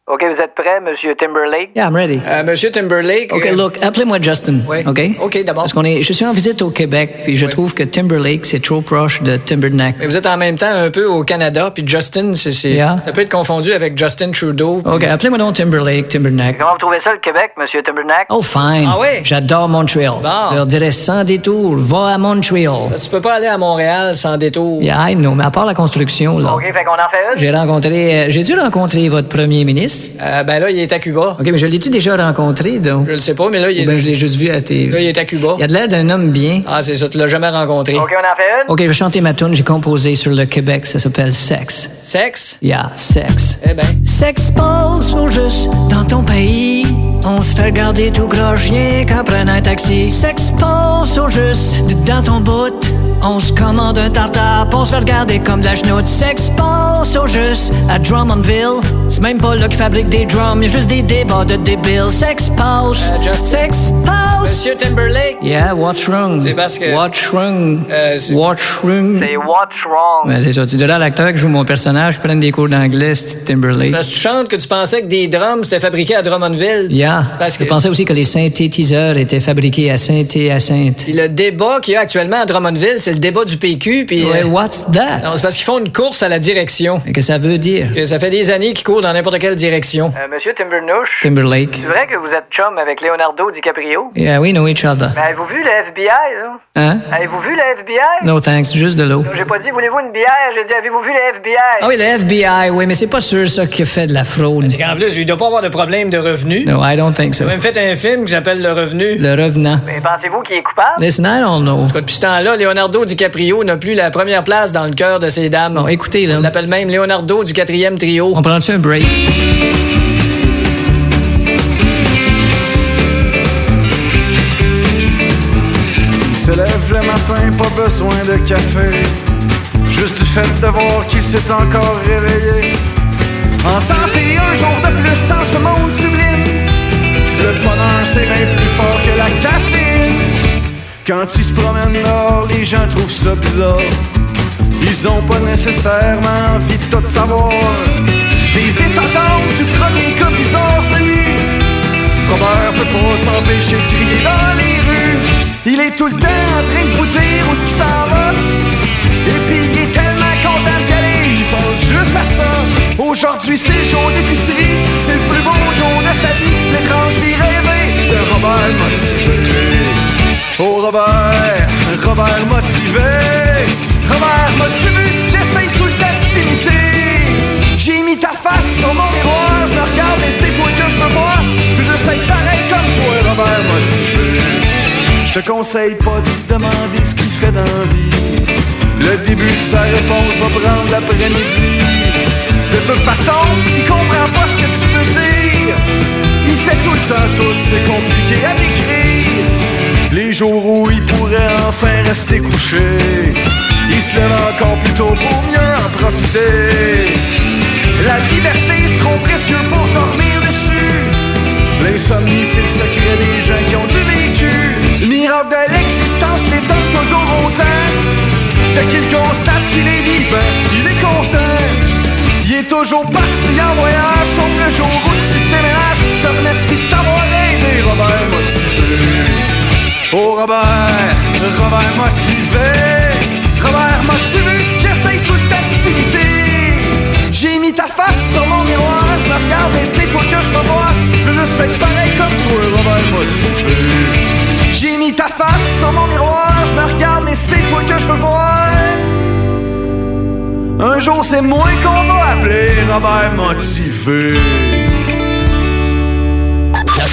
OK, vous êtes prêt, Monsieur Timberlake? Yeah, I'm ready. Euh, Monsieur Timberlake. OK, euh, look, appelez-moi Justin. OK? OK, d'abord. Parce qu'on est, je suis en visite au Québec, puis je trouve que Timberlake, c'est trop proche de Timberneck. Mais vous êtes en même temps un peu au Canada, puis Justin, c'est, c'est- Yeah. ça peut être confondu avec Justin Trudeau. OK, appelez-moi donc Timberlake, Timberneck. Comment vous trouvez ça, le Québec, Monsieur Timberneck? Oh, fine. Ah oui? J'adore Montréal. Bon. Je leur dirais sans détour, va à Montréal. Tu peux pas aller à Montréal sans détour. Yeah, I know, mais à part la construction, là. OK, fait qu'on en fait une? J'ai rencontré, euh, j'ai dû rencontrer votre premier ministre. Euh, ben là, il est à Cuba. OK, mais je l'ai-tu déjà rencontré, donc? Je le sais pas, mais là, il est. Ou ben, je l'ai juste vu à TV. Là, il est à Cuba. Il a de l'air d'un homme bien. Ah, c'est ça, tu l'as jamais rencontré. OK, on en fait une? OK, je vais chanter ma tune. J'ai composé sur le Québec. Ça s'appelle Sexe. Sexe? Yeah, sexe. Eh ben. Sexe passe au juste dans ton pays. On se fait regarder tout croche rien qu'en prenant un taxi. Sexe passe au juste dans ton bout. On se commande un tartare, on se fait regarder comme de la chenoute. Sexe passe au juste à Drummondville. C'est même pas là qu'ils fabriquent des drums, y'a juste des débats de débiles. Sexe passe, sexe passe. Monsieur Timberlake? Yeah, what's wrong? C'est parce que- What's wrong? Euh, c'est- what's wrong? C'est What's Wrong. Ben, c'est ça. Tu dirais à l'acteur qui joue mon personnage, prenne des cours d'anglais, c'est Timberlake. C'est parce que tu chantes que tu pensais que des drums c'était fabriqué à Drummondville. Yeah. C'est parce Je que. pensais aussi que les synthétiseurs étaient fabriqués à Saint-Hyacinthe. Puis le débat qu'il y a actuellement à Drummondville, c'est le débat du PQ. Puis. Ouais, euh, what's that? Non, c'est parce qu'ils font une course à la direction. Que ça veut dire? Que ça fait des années qu'ils courent dans n'importe quelle direction. Euh, Monsieur Timbernouche. Timberlake. C'est vrai que vous êtes chum avec Leonardo DiCaprio? Yeah, we know each other. Mais avez-vous vu le FBI, là? Hein? Avez-vous vu le FBI? No thanks, juste de l'eau. J'ai pas dit voulez-vous une bière, j'ai dit avez-vous vu le FBI? Ah oui, le FBI, oui, mais c'est pas sûr ça qui a fait de la fraude. C'est qu'en plus, il doit pas avoir de problème de revenus. No, I don't think so. A même fait un film qui s'appelle Le Revenu. Le revenant. Mais pensez-vous qu'il est coupable? Listen, I don't know. En tout cas, depuis ce temps-là, Leonardo DiCaprio n'a plus la première place dans le cœur de ces dames. Bon, écoutez, là. On l'appelle même Leonardo du quatrième trio. On prend-tu un break? Il se lève le matin, pas besoin de café. Juste du fait de voir qu'il s'est encore réveillé. En santé, un jour de plus dans ce monde sublime. Le bonheur, c'est bien plus fort que la caféine. Quand il se promène dehors, les gens trouvent ça bizarre. Ils ont pas nécessairement envie de tout savoir. Des états du premier cas bizarre venu. Robert peut pas s'empêcher de crier dans les rues. Il est tout le temps en train de vous dire où ce qui s'en va. Et puis il est tellement content d'y aller, il pense juste à ça. Aujourd'hui c'est le jour d'épicerie, c'est le plus beau jour de sa vie. L'étrange vie rêvée de Robert motivé. Oh Robert, Robert motivé. Robert motivé, j'essaye tout le temps de t'imiter. J'ai mis ta face sur mon miroir, je me regarde et c'est toi que je veux voir. Je veux juste être pareil comme toi, Robert motivé. Je te conseille pas de demander ce qu'il fait dans la vie. Le début de sa réponse va prendre l'après-midi. De toute façon, il comprend pas ce que tu veux dire. Il fait tout le temps tout, c'est compliqué à décrire. Les jours où il pourrait enfin rester couché. Il se lève encore plus tôt pour mieux en profiter. La liberté, c'est trop précieux pour dormir dessus. L'insomnie, c'est le secret des gens qui ont du vécu. Le miracle de l'existence l'étonne toujours autant. Dès qu'il constate qu'il est vivant, il est content. Il est toujours parti en voyage, sauf le jour où tu déménages. Te remercie de t'avoir aidé, Robert motivé. Oh Robert, Robert motivé. Robert motivé, j'essaye tout le temps de t'imiter. J'ai mis ta face sur mon miroir, je me regarde et c'est toi que je veux voir. Je veux juste être pareil comme toi, Robert motivé. J'ai mis ta face sur mon miroir, je me regarde mais c'est toi que je veux voir. Un jour c'est moi qu'on va appeler Robert motivé.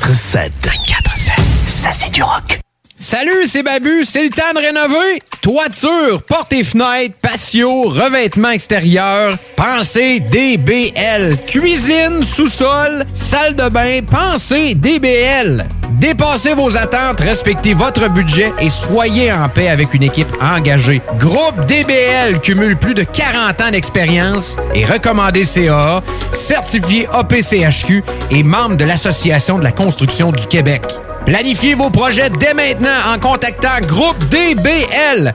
24-7. 24-7. Ça, c'est du rock. Salut, c'est Babu, c'est le temps de rénover. Toiture, portes et fenêtres, patio, revêtement extérieur, pensez DBL. Cuisine, sous-sol, salle de bain, pensez DBL. Dépassez vos attentes, respectez votre budget et soyez en paix avec une équipe engagée. Groupe DBL cumule plus de 40 ans d'expérience et recommandé CAA, certifié APCHQ et membre de l'Association de la construction du Québec. Planifiez vos projets dès maintenant en contactant Groupe DBL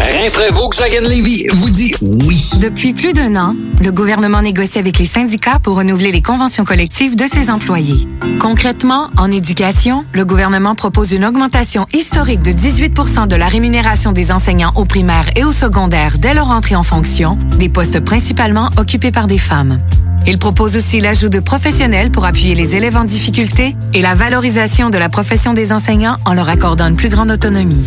Rinfraie Volkswagen Lévy vous dit oui. Depuis plus d'un an, le gouvernement négocie avec les syndicats pour renouveler les conventions collectives de ses employés. Concrètement, en éducation, le gouvernement propose une augmentation historique de 18% de la rémunération des enseignants au primaire et au secondaire dès leur entrée en fonction, des postes principalement occupés par des femmes. Il propose aussi l'ajout de professionnels pour appuyer les élèves en difficulté et la valorisation de la profession des enseignants en leur accordant une plus grande autonomie.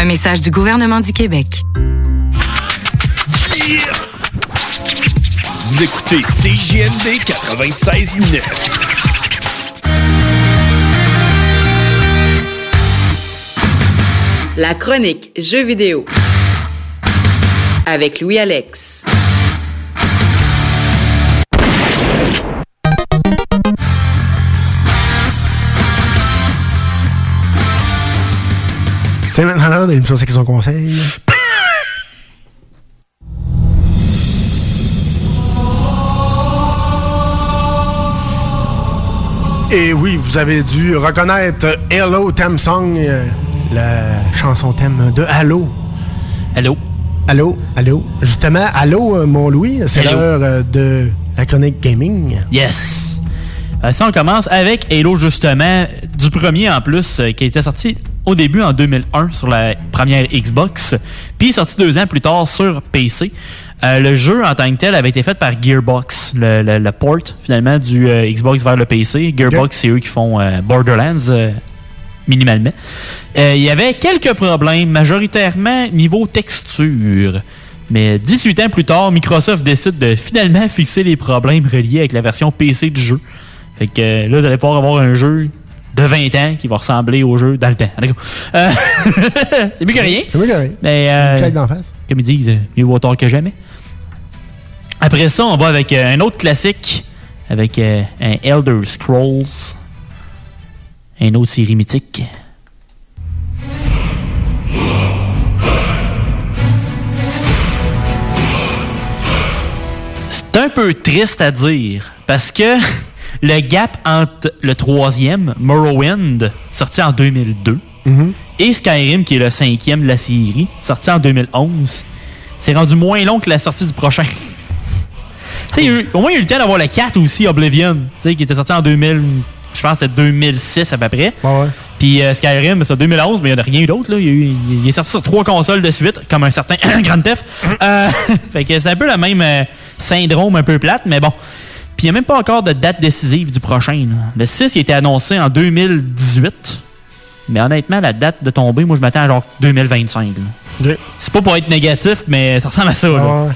Un message du gouvernement du Québec. Vous écoutez CJMD 96.9. La chronique Jeux vidéo avec Louis Alex. L'heure de l'émission son conseil. Et oui, vous avez dû reconnaître Hello Theme Song, euh, la chanson thème de Halo. Hello. Allô, allô? Justement, allô, euh, mon Louis, c'est l'heure euh, de la chronique gaming. Yes. Euh, ça, on commence avec Halo, justement, du premier en plus, euh, qui était sorti au début en 2001 sur la première Xbox, puis sorti deux ans plus tard sur PC. Euh, le jeu en tant que tel avait été fait par Gearbox, le, le- le port finalement du euh, Xbox vers le PC. Gearbox, c'est eux qui font euh, Borderlands minimalement. Il y avait quelques problèmes, majoritairement niveau texture. Mais 18 ans plus tard, Microsoft décide de finalement fixer les problèmes reliés avec la version PC du jeu. Fait que là, vous allez pouvoir avoir un jeu de 20 ans qui va ressembler au jeu dans le temps. Euh, c'est mieux que rien. C'est mieux que rien. Mais, euh, Une face. Comme ils disent, mieux vaut tard que jamais. Après ça, on va avec euh, un autre classique, avec euh, un Elder Scrolls, un autre série mythique. C'est un peu triste à dire, parce que le gap entre le troisième, Morrowind, sorti en 2002, et Skyrim, qui est le cinquième de la série, sorti en 2011, c'est rendu moins long que la sortie du prochain. tu sais, au moins, il y a eu le temps d'avoir le 4 aussi, Oblivion, tu sais, qui était sorti en 2000, je pense que c'était 2006 à peu près. Puis euh, Skyrim, c'est en 2011, mais il n'y en a rien eu d'autre. il est sorti sur trois consoles de suite, comme un certain Grand Theft. Euh, fait que c'est un peu le même euh, syndrome un peu plate, mais bon. Puis il n'y a même pas encore de date décisive du prochain. là. Le 6, il était annoncé en 2018. Mais honnêtement, la date de tomber, moi, je m'attends à genre 2025. là. C'est pas pour être négatif, mais ça ressemble à ça. là.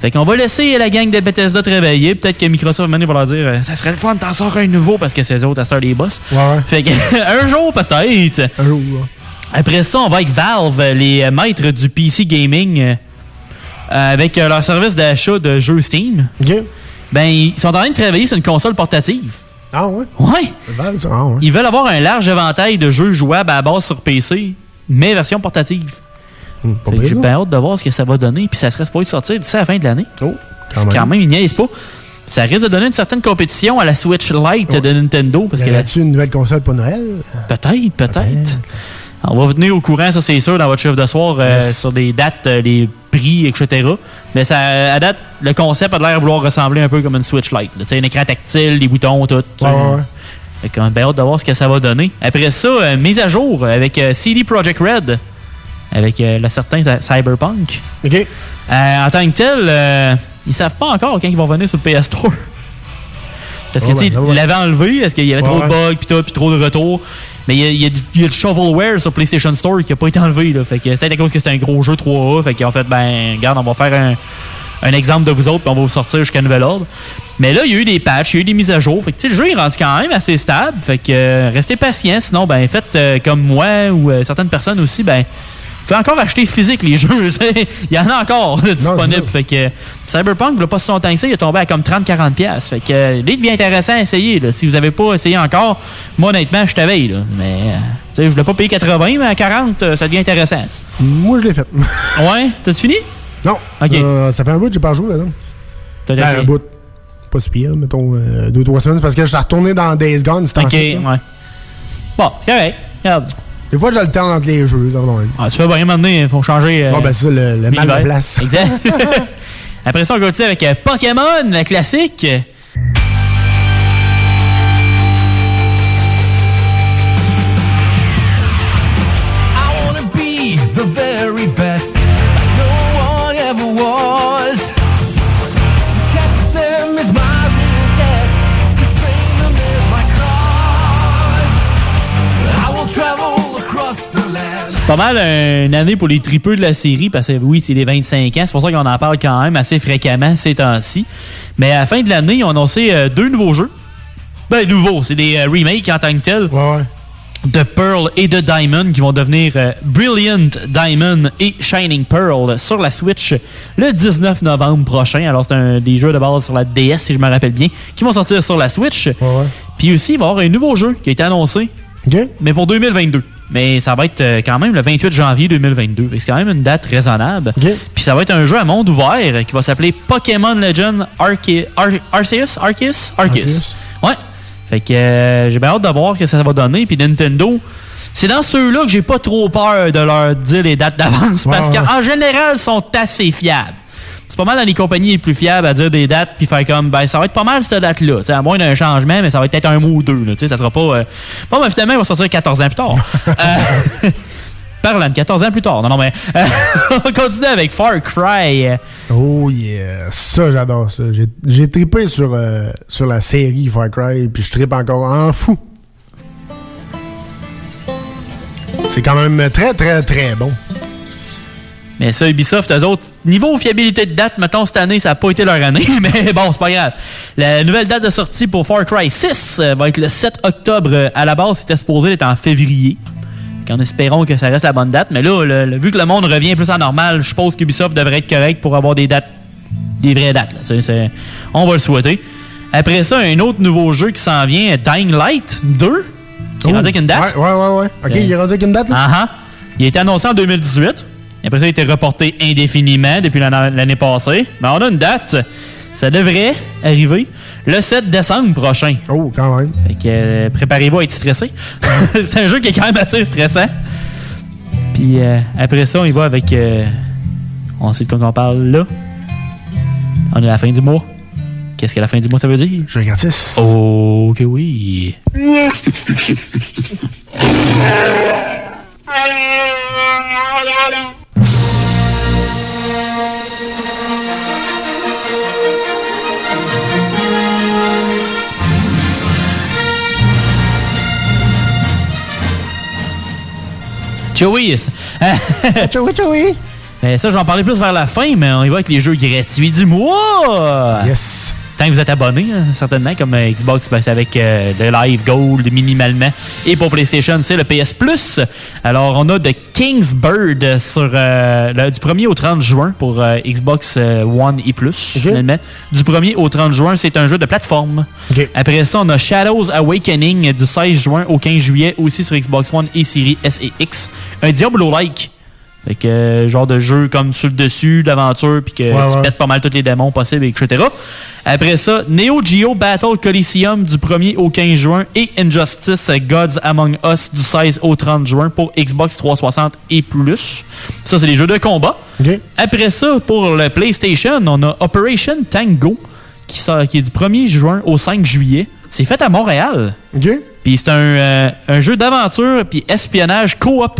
Fait qu'on va laisser la gang de Bethesda travailler. Peut-être que Microsoft va leur dire euh, ça serait le fun de t'en sortir un nouveau parce que c'est eux autres à des boss. Fait que un jour peut-être. Un jour. Après ça, on va avec Valve, les maîtres du PC gaming, euh, avec euh, leur service d'achat de jeux Steam. Ben, ils sont en train de travailler sur une console portative. Ah ouais? Ouais. Ah ouais. Ils veulent avoir un large éventail de jeux jouables à la base sur PC, mais version portative. Pire, J'ai bien hâte de voir ce que ça va donner, puis ça serait supposé sortir d'ici la fin de l'année. quand C'est même. quand même, ils niaisent pas. Ça risque de donner une certaine compétition à la Switch Lite de Nintendo. Parce Y que la- a-tu une nouvelle console pour Noël? Peut-être, peut-être. On va vous tenir au courant, ça c'est sûr, dans votre chiffre de soir, euh, Yes. sur des dates, euh, les prix, etc. Mais ça, à date, le concept a l'air de vouloir ressembler un peu comme une Switch Lite. Tu sais, un écran tactile, des boutons, tout. Ouais, ouais. Fait qu'on a bien hâte de voir ce que ça va donner. Après ça, euh, mise à jour avec euh, CD Projekt Red, avec euh, le certain Cy- Cyberpunk. OK. En tant que tel, ils savent pas encore quand ils vont venir sur le PS Store. Parce que, Ah tu sais, ouais, ouais. ils l'avaient enlevé, est-ce qu'il y avait Ouais, trop de bugs, puis tout, puis trop de retours. Mais il y a, du- shovelware sur PlayStation Store qui a pas été enlevé. Là. Fait que peut-être à cause que c'était un gros jeu 3A. Fait qu'en fait, ben, regarde, on va faire un, exemple de vous autres, puis on va vous sortir jusqu'à nouvel ordre. Mais là, il y a eu des patchs, il y a eu des mises à jour. Fait que, le jeu est rendu quand même assez stable. Fait que, euh, restez patient. Sinon, ben, faites euh, comme moi ou euh, certaines personnes aussi, ben, vous pouvez encore acheter physique les jeux. il y en a encore là, disponibles. Fait que, euh, Cyberpunk, il pas si longtemps que ça, il est tombé à comme 30-40$. piastres. Fait que, euh, là, il devient intéressant à essayer. là. Si vous n'avez pas essayé encore, moi, honnêtement, je t'avais. Mais, euh, tu sais, je voulais pas payer 80, mais à 40, euh, ça devient intéressant. Moi, je l'ai fait. ouais? T'as-tu fini? Non. OK. Euh, ça fait un bout que j'ai pas joué, là. T'as Ben, un bout. Pas si pire, mettons euh, deux, trois semaines, parce que je suis retourné dans Days Gone, c'était Ok, ensuite, ouais. Bon, c'est correct. Regarde. Des fois, j'ai le temps entre les jeux. Ah, tu fais bien maintenant, il faut changer. euh, Ah, ben, c'est ça, le, le mal de place. Exact. Après ça, on continue avec euh, Pokémon, la classique. Pas mal une année pour les tripeux de la série, parce que oui, c'est les 25 ans. C'est pour ça qu'on en parle quand même assez fréquemment ces temps-ci. Mais à la fin de l'année, ils ont annoncé euh, deux nouveaux jeux. Ben, nouveaux, c'est des euh, remakes en tant que tels. De Pearl et de Diamond qui vont devenir euh, Brilliant Diamond et Shining Pearl sur la Switch le 19 novembre prochain. Alors, c'est un des jeux de base sur la DS, si je me rappelle bien, qui vont sortir sur la Switch. Puis aussi, il va y avoir un nouveau jeu qui a été annoncé, mais pour 2022. Mais ça va être euh, quand même le 28 janvier 2022. Fait que C'est quand même une date raisonnable. Puis ça va être un jeu à monde ouvert qui va s'appeler Pokémon Legend Arce- Ar- Arceus? Arceus? Arceus. Ouais. Fait que euh, j'ai bien hâte de voir ce que ça va donner. Puis Nintendo, c'est dans ceux-là que j'ai pas trop peur de leur dire les dates d'avance. Parce qu'en général, ils sont assez fiables. C'est pas mal dans les compagnies les plus fiables à dire des dates puis faire comme ben ça va être pas mal cette date là, à moins d'un changement mais ça va être peut-être un mois ou deux là, tu sais, ça sera pas euh, bon ben finalement il va sortir 14 ans plus tard. Euh, Parlant de 14 ans plus tard. Non, non, mais euh, on continue avec Far Cry. Oh yeah, ça j'adore ça. J'ai- J'ai trippé sur, euh, sur la série Far Cry, puis je trippe encore en fou. C'est quand même très très très bon. Mais ça, Ubisoft, eux autres, niveau fiabilité de date, mettons, cette année, ça n'a pas été leur année, mais bon, c'est pas grave. La nouvelle date de sortie pour Far Cry 6 euh, va être le 7 octobre. Euh, À la base, c'était supposé être en février. En espérant que ça reste la bonne date. Mais là, le- le- vu que le monde revient plus en normal, je suppose qu'Ubisoft devrait être correct pour avoir des dates, des vraies dates. là. On va le souhaiter. Après ça, un autre nouveau jeu qui s'en vient, Dying Light 2, qui est Oh. rendu avec une date. Ouais, ouais, ouais. ouais. Ok, Euh, il est rendu avec une date là? Il a été annoncé en 2018. Après ça, il a été reporté indéfiniment depuis l'an- l'année passée. Mais on a une date. Ça devrait arriver le 7 décembre prochain. Oh, quand même. Fait que euh, préparez-vous à être stressé. C'est un jeu qui est quand même assez stressant. Puis euh, après ça, on y va avec. euh, on sait de quoi on parle là. On est à la fin du mois. Qu'est-ce que la fin du mois ça veut dire? Jeu gratis. Oh, que oui. Chewie. Chewie, Chewie. Mais ça, j'en parlais plus vers la fin, mais on y va avec les jeux gratuits du mois. Yes. Tant que vous êtes abonné, hein, certainement, comme euh, Xbox, ben, c'est avec euh, le Live Gold minimalement. Et pour PlayStation, c'est le PS Plus. Alors, on a The King's Bird sur, euh, le- du 1er au 30 juin pour euh, Xbox One et Plus, finalement. Du 1er au 30 juin, c'est un jeu de plateforme. Après ça, on a Shadows Awakening du 16 juin au 15 juillet, aussi sur Xbox One et Series S et X. Un Diablo-like. Fait que, euh, genre de jeu comme sur le dessus, d'aventure, puis que Ouais, tu ouais. pètes pas mal tous les démons possibles, etc. Après ça, Neo Geo Battle Coliseum du 1er au 15 juin et Injustice Gods Among Us du 16 au 30 juin pour Xbox 360 et plus. Ça, c'est les jeux de combat. Après ça, pour le PlayStation, on a Operation Tango qui, sort, qui est du 1er juin au 5 juillet. C'est fait à Montréal. Puis c'est un, euh, un jeu d'aventure puis espionnage coop.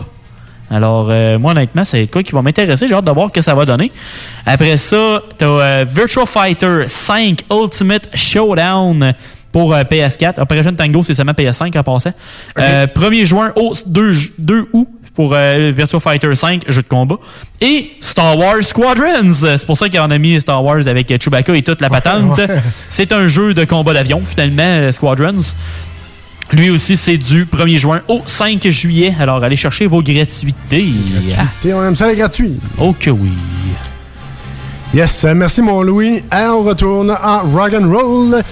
Alors, euh, moi, honnêtement, c'est quoi qui va m'intéresser? J'ai hâte de voir ce que ça va donner. Après ça, t'as euh, Virtua Fighter 5 Ultimate Showdown pour euh, PS4. Operation Tango, c'est seulement PS5 en passant. Euh, 1er juin au 2, ju- 2 août pour euh, Virtua Fighter 5, jeu de combat. Et Star Wars Squadrons. C'est pour ça qu'on a mis Star Wars avec euh, Chewbacca et toute la patente. ouais. C'est un jeu de combat d'avion, finalement, euh, Squadrons. Lui aussi, c'est du 1er juin au 5 juillet. Alors, allez chercher vos gratuités. T'sais, on aime ça les gratuits. Oh que oui. Yes, euh, merci mon Louis. Et on retourne en rock and roll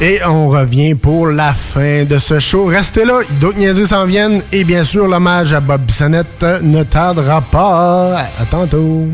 et on revient pour la fin de ce show. Restez là, d'autres niaiseux s'en viennent et bien sûr l'hommage à Bob Bissonnette ne tardera pas. À tantôt.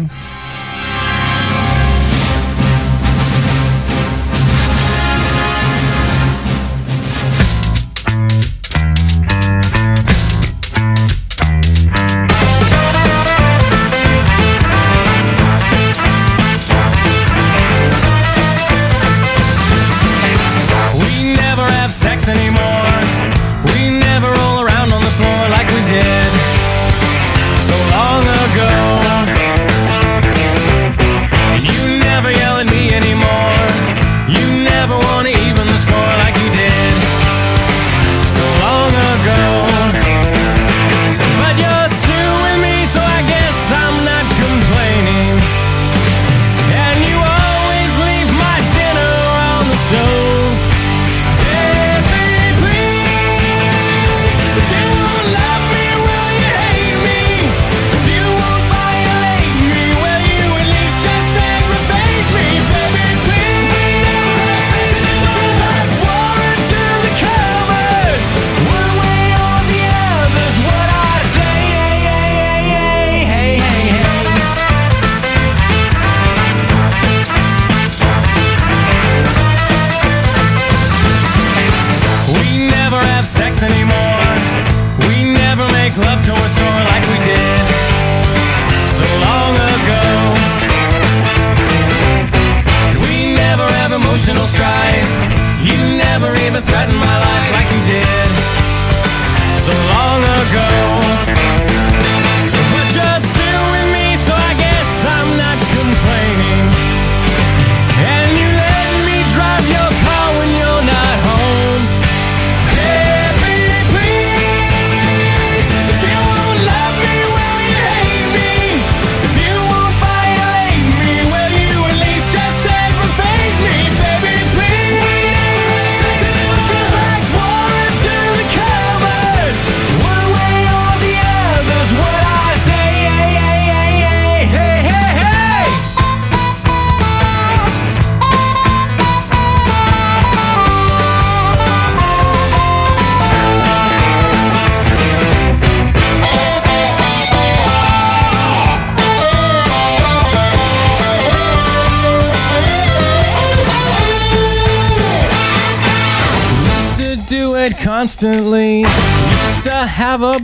Constantly. Used to have a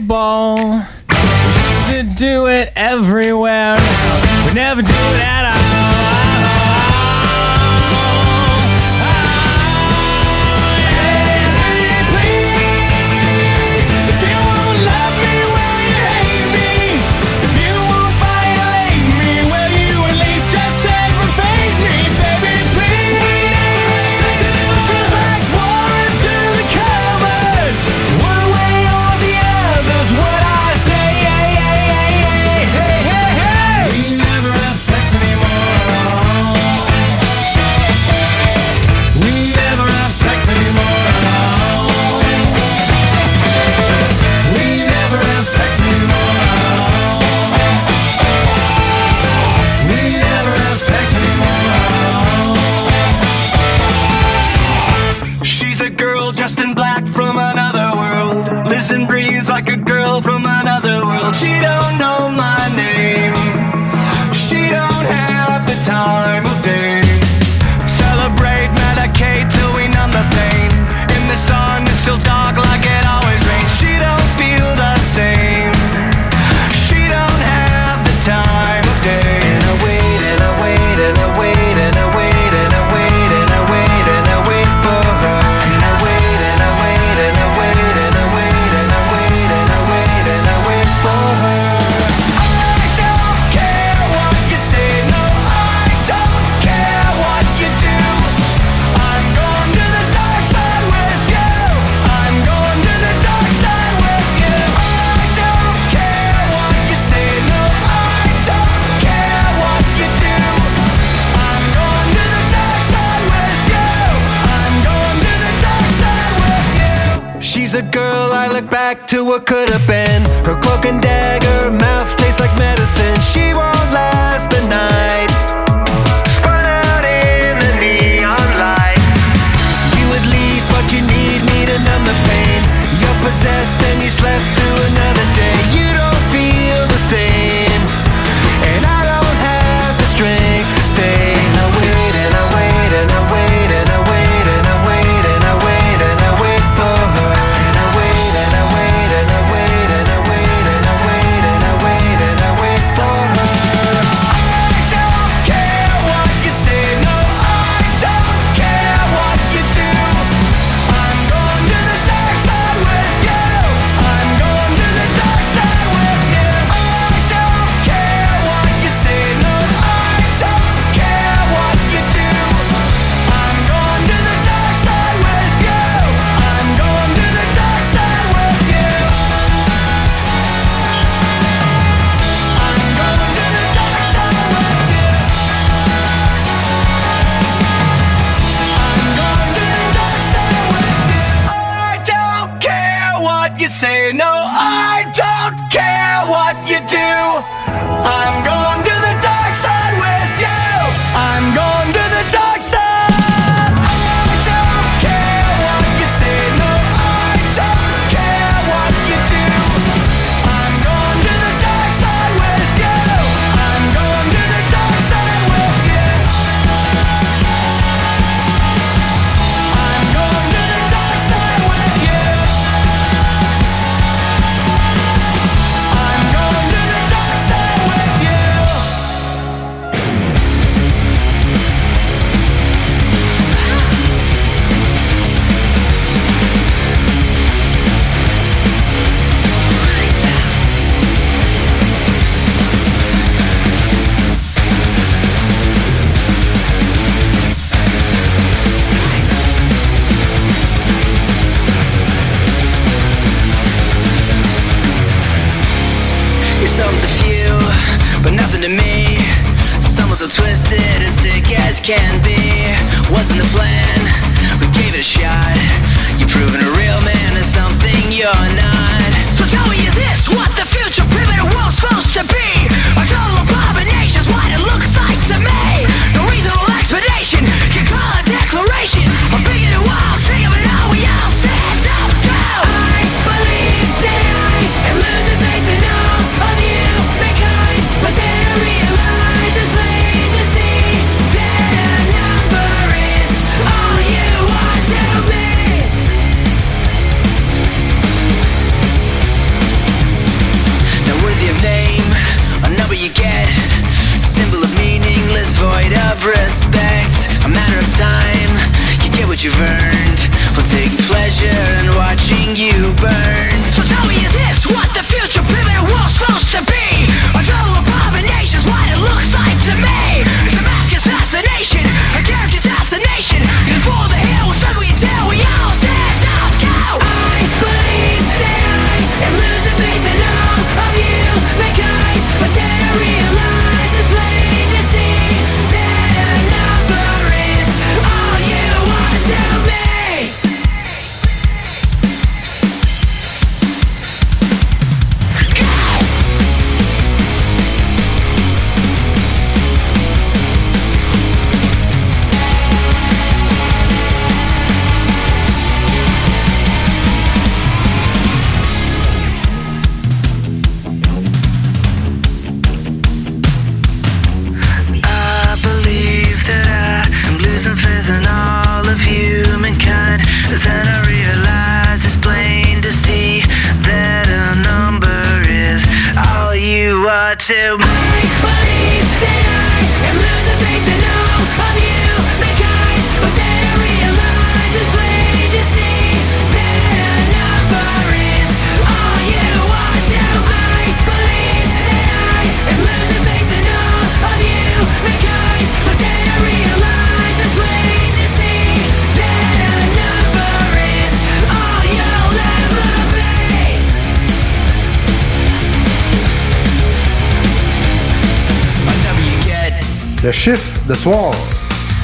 soir.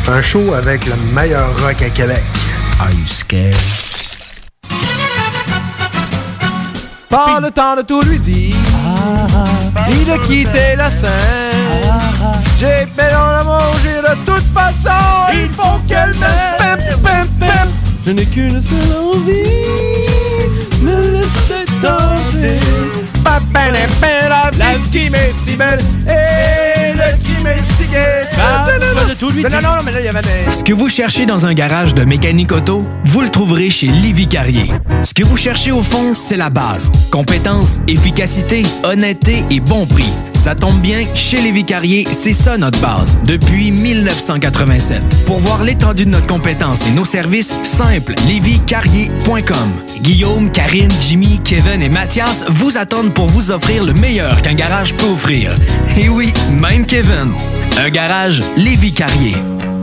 Un show avec le meilleur rock à Québec. Are you scared? Pas le temps de tout lui dire, ni de quitter la scène. J'ai fait dans la manger de toute façon, il faut qu'elle m'aime. Pim, pim, pim. Je n'ai qu'une seule envie, me laisser tenter. La, vie qui m'est si belle et le qui m'est si gai. pas de tout lui Non, dire. non, non, mais là, il y avait des... Ce que vous cherchez dans un garage de mécanique auto, vous le trouverez chez Livy Carrier. Ce que vous cherchez au fond, c'est la base. Compétence, efficacité, honnêteté et bon prix. Ça tombe bien, chez Lévi Carrier, c'est ça notre base, depuis 1987. Pour voir l'étendue de notre compétence et nos services, simple, lévicarrier.com. Guillaume, Karine, Jimmy, Kevin et Mathias vous attendent pour vous offrir le meilleur qu'un garage peut offrir. Et oui, même Kevin. Un garage Lévi Carrier.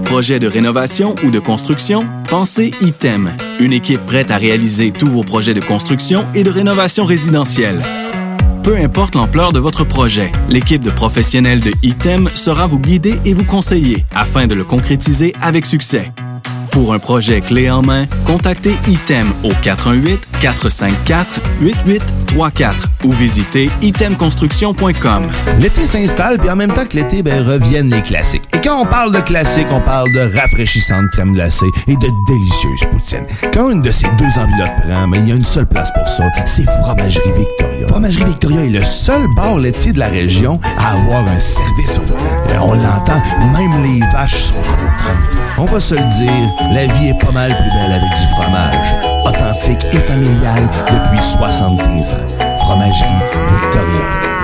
Projet de rénovation ou de construction? Pensez ITEM, une équipe prête à réaliser tous vos projets de construction et de rénovation résidentielle. Peu importe l'ampleur de votre projet, l'équipe de professionnels de ITEM sera vous guider et vous conseiller afin de le concrétiser avec succès. Pour un projet clé en main, contactez ITEM au 418-454-8834 ou visitez itemconstruction.com. L'été s'installe, puis en même temps que l'été, ben, reviennent les classiques. Quand on parle de classiques, on parle de rafraîchissante crème glacée et de délicieuse poutine. Quand une de ces deux enveloppes prend, mais il y a une seule place pour ça, c'est Fromagerie Victoria. Fromagerie Victoria est le seul bar laitier de la région à avoir un service au volant. Et on l'entend, même les vaches sont contentes. On va se le dire, la vie est pas mal plus belle avec du fromage. Authentique et familial depuis 73 ans. Fromagerie Victoria.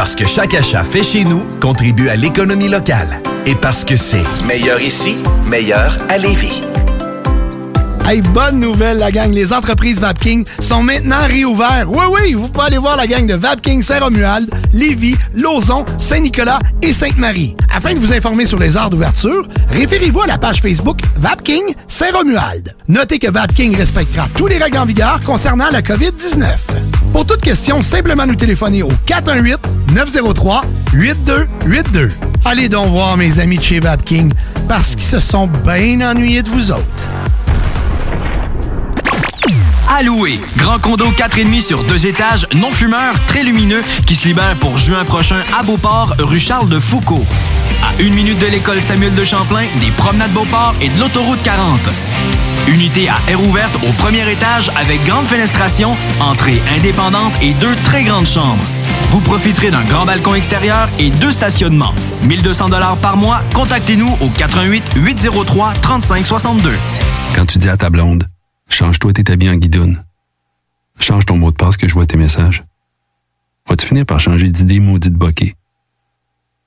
Parce que chaque achat fait chez nous contribue à l'économie locale. Et parce que c'est meilleur ici, meilleur à Lévis. Hey, bonne nouvelle, la gang. Les entreprises Vapking sont maintenant réouvertes. Oui, oui, vous pouvez aller voir la gang de Vapking Saint-Romuald, Lévis, Lauson, Saint-Nicolas et Sainte-Marie. Afin de vous informer sur les heures d'ouverture, référez-vous à la page Facebook Vapking Saint-Romuald. Notez que Vapking respectera tous les règles en vigueur concernant la COVID-19. Pour toute question, simplement nous téléphoner au 418-903-8282. Allez donc voir mes amis de chez Vapking parce qu'ils se sont bien ennuyés de vous autres. Louer. Grand condo 4,5 sur deux étages, non fumeur, très lumineux, qui se libère pour juin prochain à Beauport, rue Charles de Foucault. À une minute de l'école Samuel de Champlain, des promenades Beauport et de l'autoroute 40. Unité à air ouverte au premier étage avec grande fenestration, entrée indépendante et deux très grandes chambres. Vous profiterez d'un grand balcon extérieur et deux stationnements. 1200 dollars par mois. Contactez-nous au 88 803 35 62. Quand tu dis à ta blonde, change-toi tes habits en guidoune. Change ton mot de passe que je vois tes messages. Vas-tu finir par changer d'idée maudite bokeh?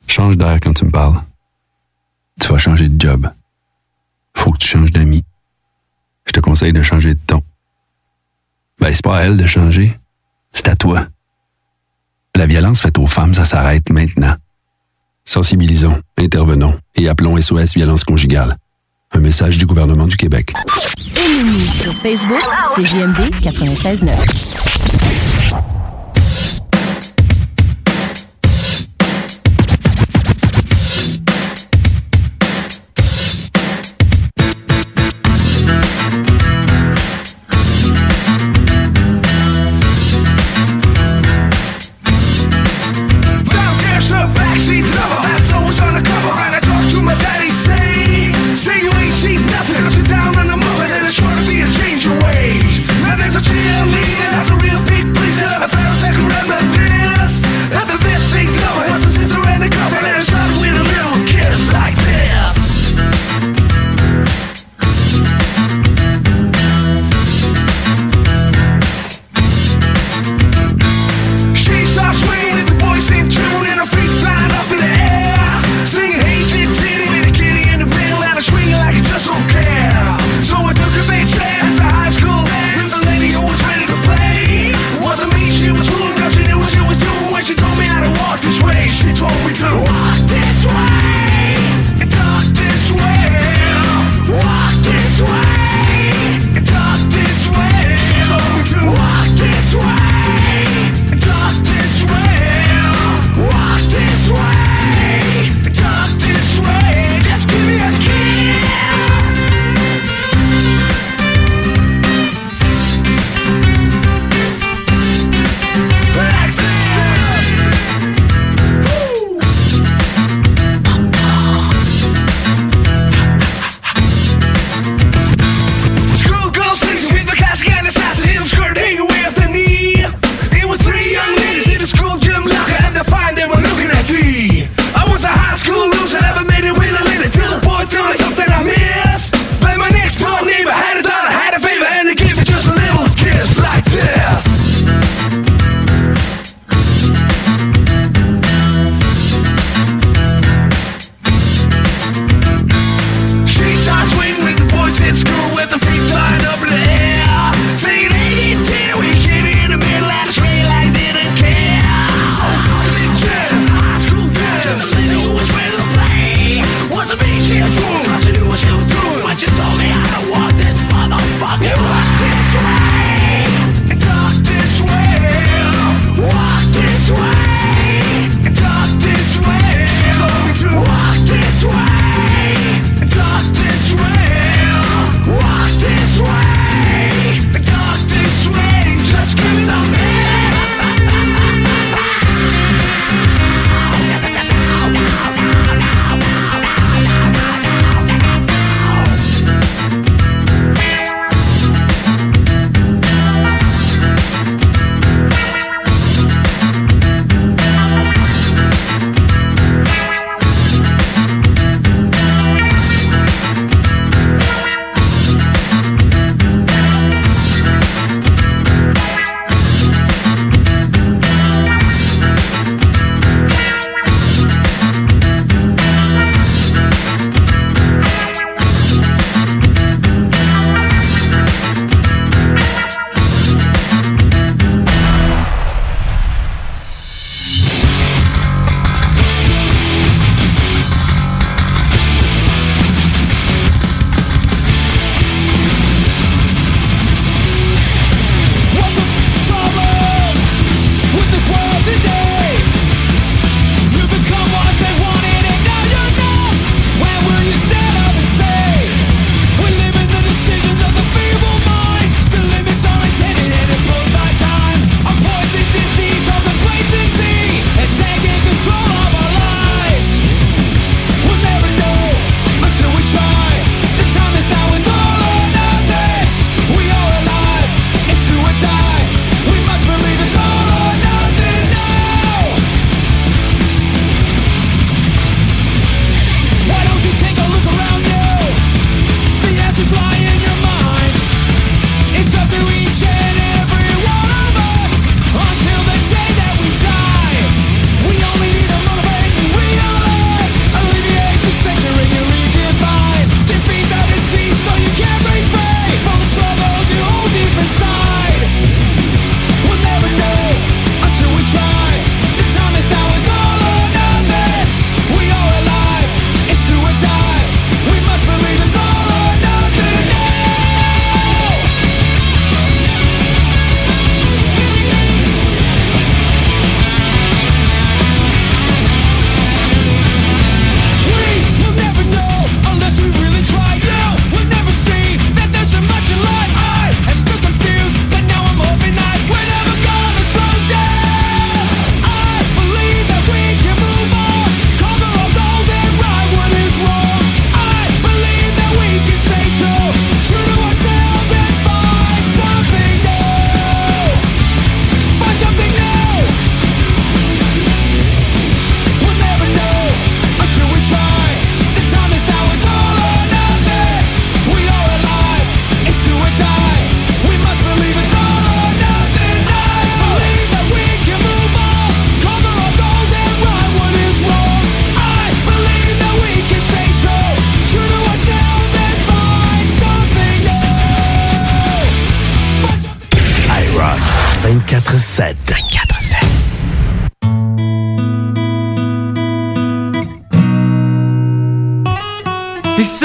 Change d'air quand tu me parles. Tu vas changer de job. Faut que tu changes d'amis. Je te conseille de changer de ton. Ben, c'est pas à elle de changer. C'est à toi. La violence faite aux femmes, ça s'arrête maintenant. Sensibilisons, intervenons et appelons SOS Violence Conjugale. Un message du gouvernement du Québec. Aimez-nous sur Facebook, c'est JMD 96.9.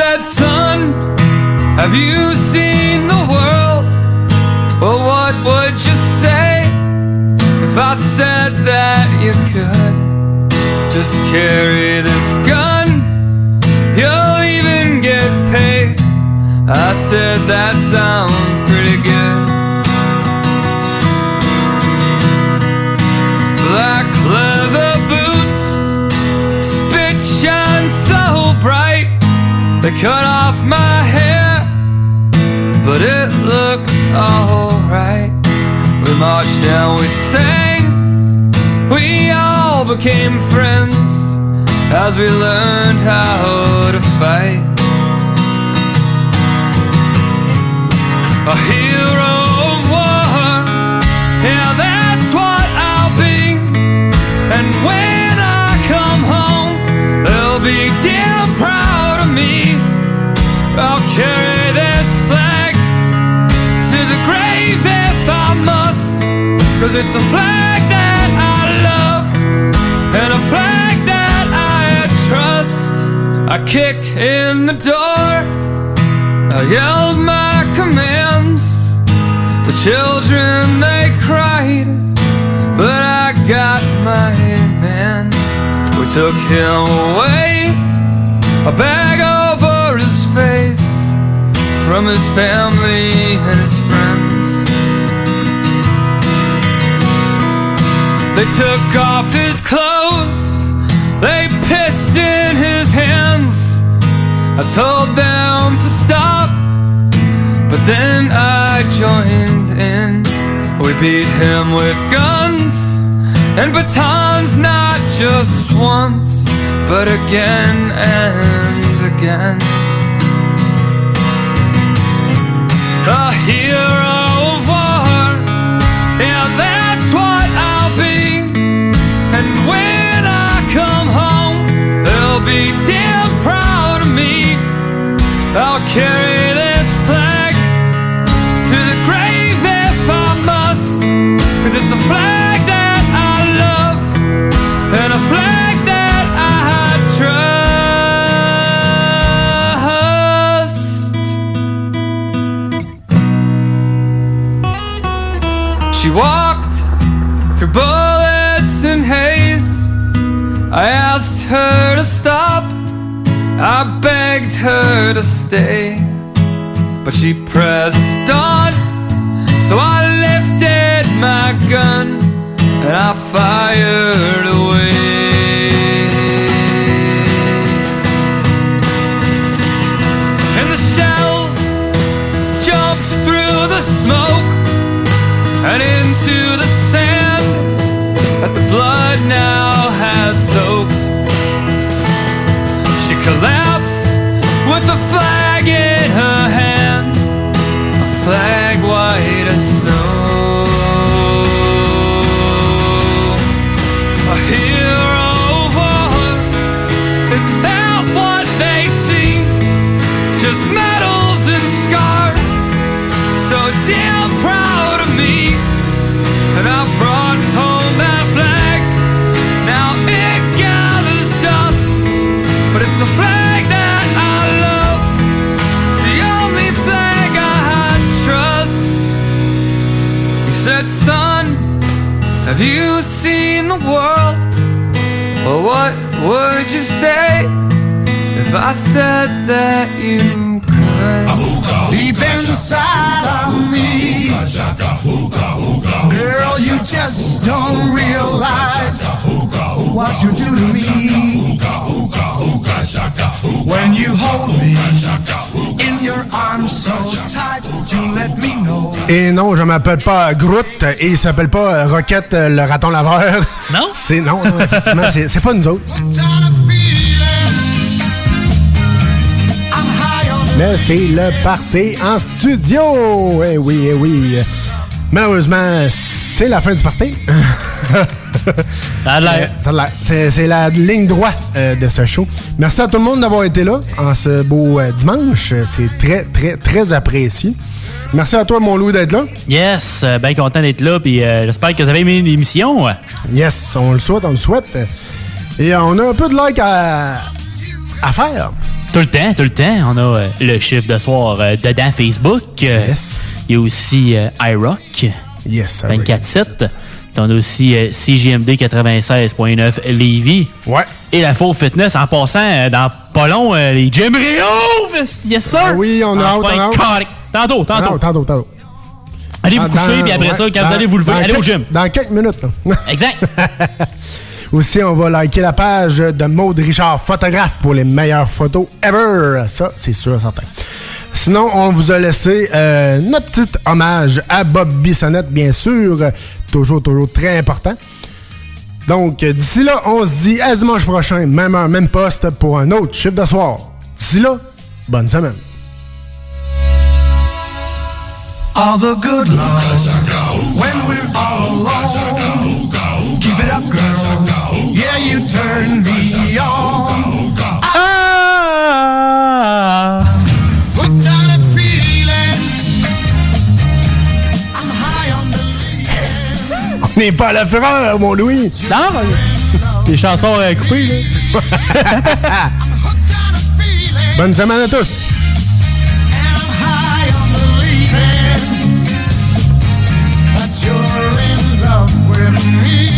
said, Son, have you seen the world? Well, what would you say if I said that you could just carry this gun? You'll even get paid. I said, That sounds pretty good. Cut off my hair, but it looks alright. We marched and we sang, we all became friends as we learned how to fight. Cause it's a flag that I love and a flag that I trust. I kicked in the door, I yelled my commands. The children they cried, but I got my man. We took him away, a bag over his face from his family and his took off his clothes, they pissed in his hands. I told them to stop, but then I joined in. We beat him with guns and batons, not just once, but again and again. A carry her to stay. But she pressed on. So I lifted my gun and I fired Et non, je m'appelle pas Groot et il s'appelle pas Rocket euh, le raton laveur. Non? C'est non, non, effectivement, c'est pas nous autres. Mais c'est le party en studio. Eh oui, eh oui. Malheureusement, c'est la fin du party. Ça a l'air. Euh, ça a l'air. C'est c'est la ligne droite euh, de ce show. Merci à tout le monde d'avoir été là en ce beau euh, dimanche. C'est très, très, très apprécié. Merci à toi, mon loup, d'être là. Yes, euh, bien content d'être là, puis euh, j'espère que vous avez aimé l'émission. Yes, on le souhaite, on le souhaite. Et euh, on a un peu de like à, à faire. Tout le temps, tout le temps. On a euh, le chiffre de soir dedans Facebook. Yes. Il y a aussi iRock. Yes, 24-7. Puis On a aussi euh, CGMD 96.9 Lévis. Ouais. Et la Faux Fitness, en passant euh, dans pas long, euh, les Gym Rio! Yes, sir! Ah oui, on a Enfin, hâte. Tantôt, tantôt. Non, tantôt, tantôt. Allez vous coucher, puis après ouais, ça, quand dans- vous allez vous lever, allez au gym. Dans quelques minutes. là. Exact. Aussi, on va liker la page de Maude Richard, photographe, pour les meilleures photos ever. Ça, c'est sûr, certain. Sinon, on vous a laissé euh, notre petit hommage à Bob Bissonnette, bien sûr. Toujours, toujours très important. Donc, d'ici là, on se dit à dimanche prochain, même heure, même poste, pour un autre chiffre de soir. D'ici là, bonne semaine. All the good love when we're all alone. Keep it up, girl. Yeah, you turn me on. Ah, on a feeling? I'm high on the On n'est pas à la fureur, mon Louis. Non, les chansons euh, coupées, là. Bonne semaine à tous. Me.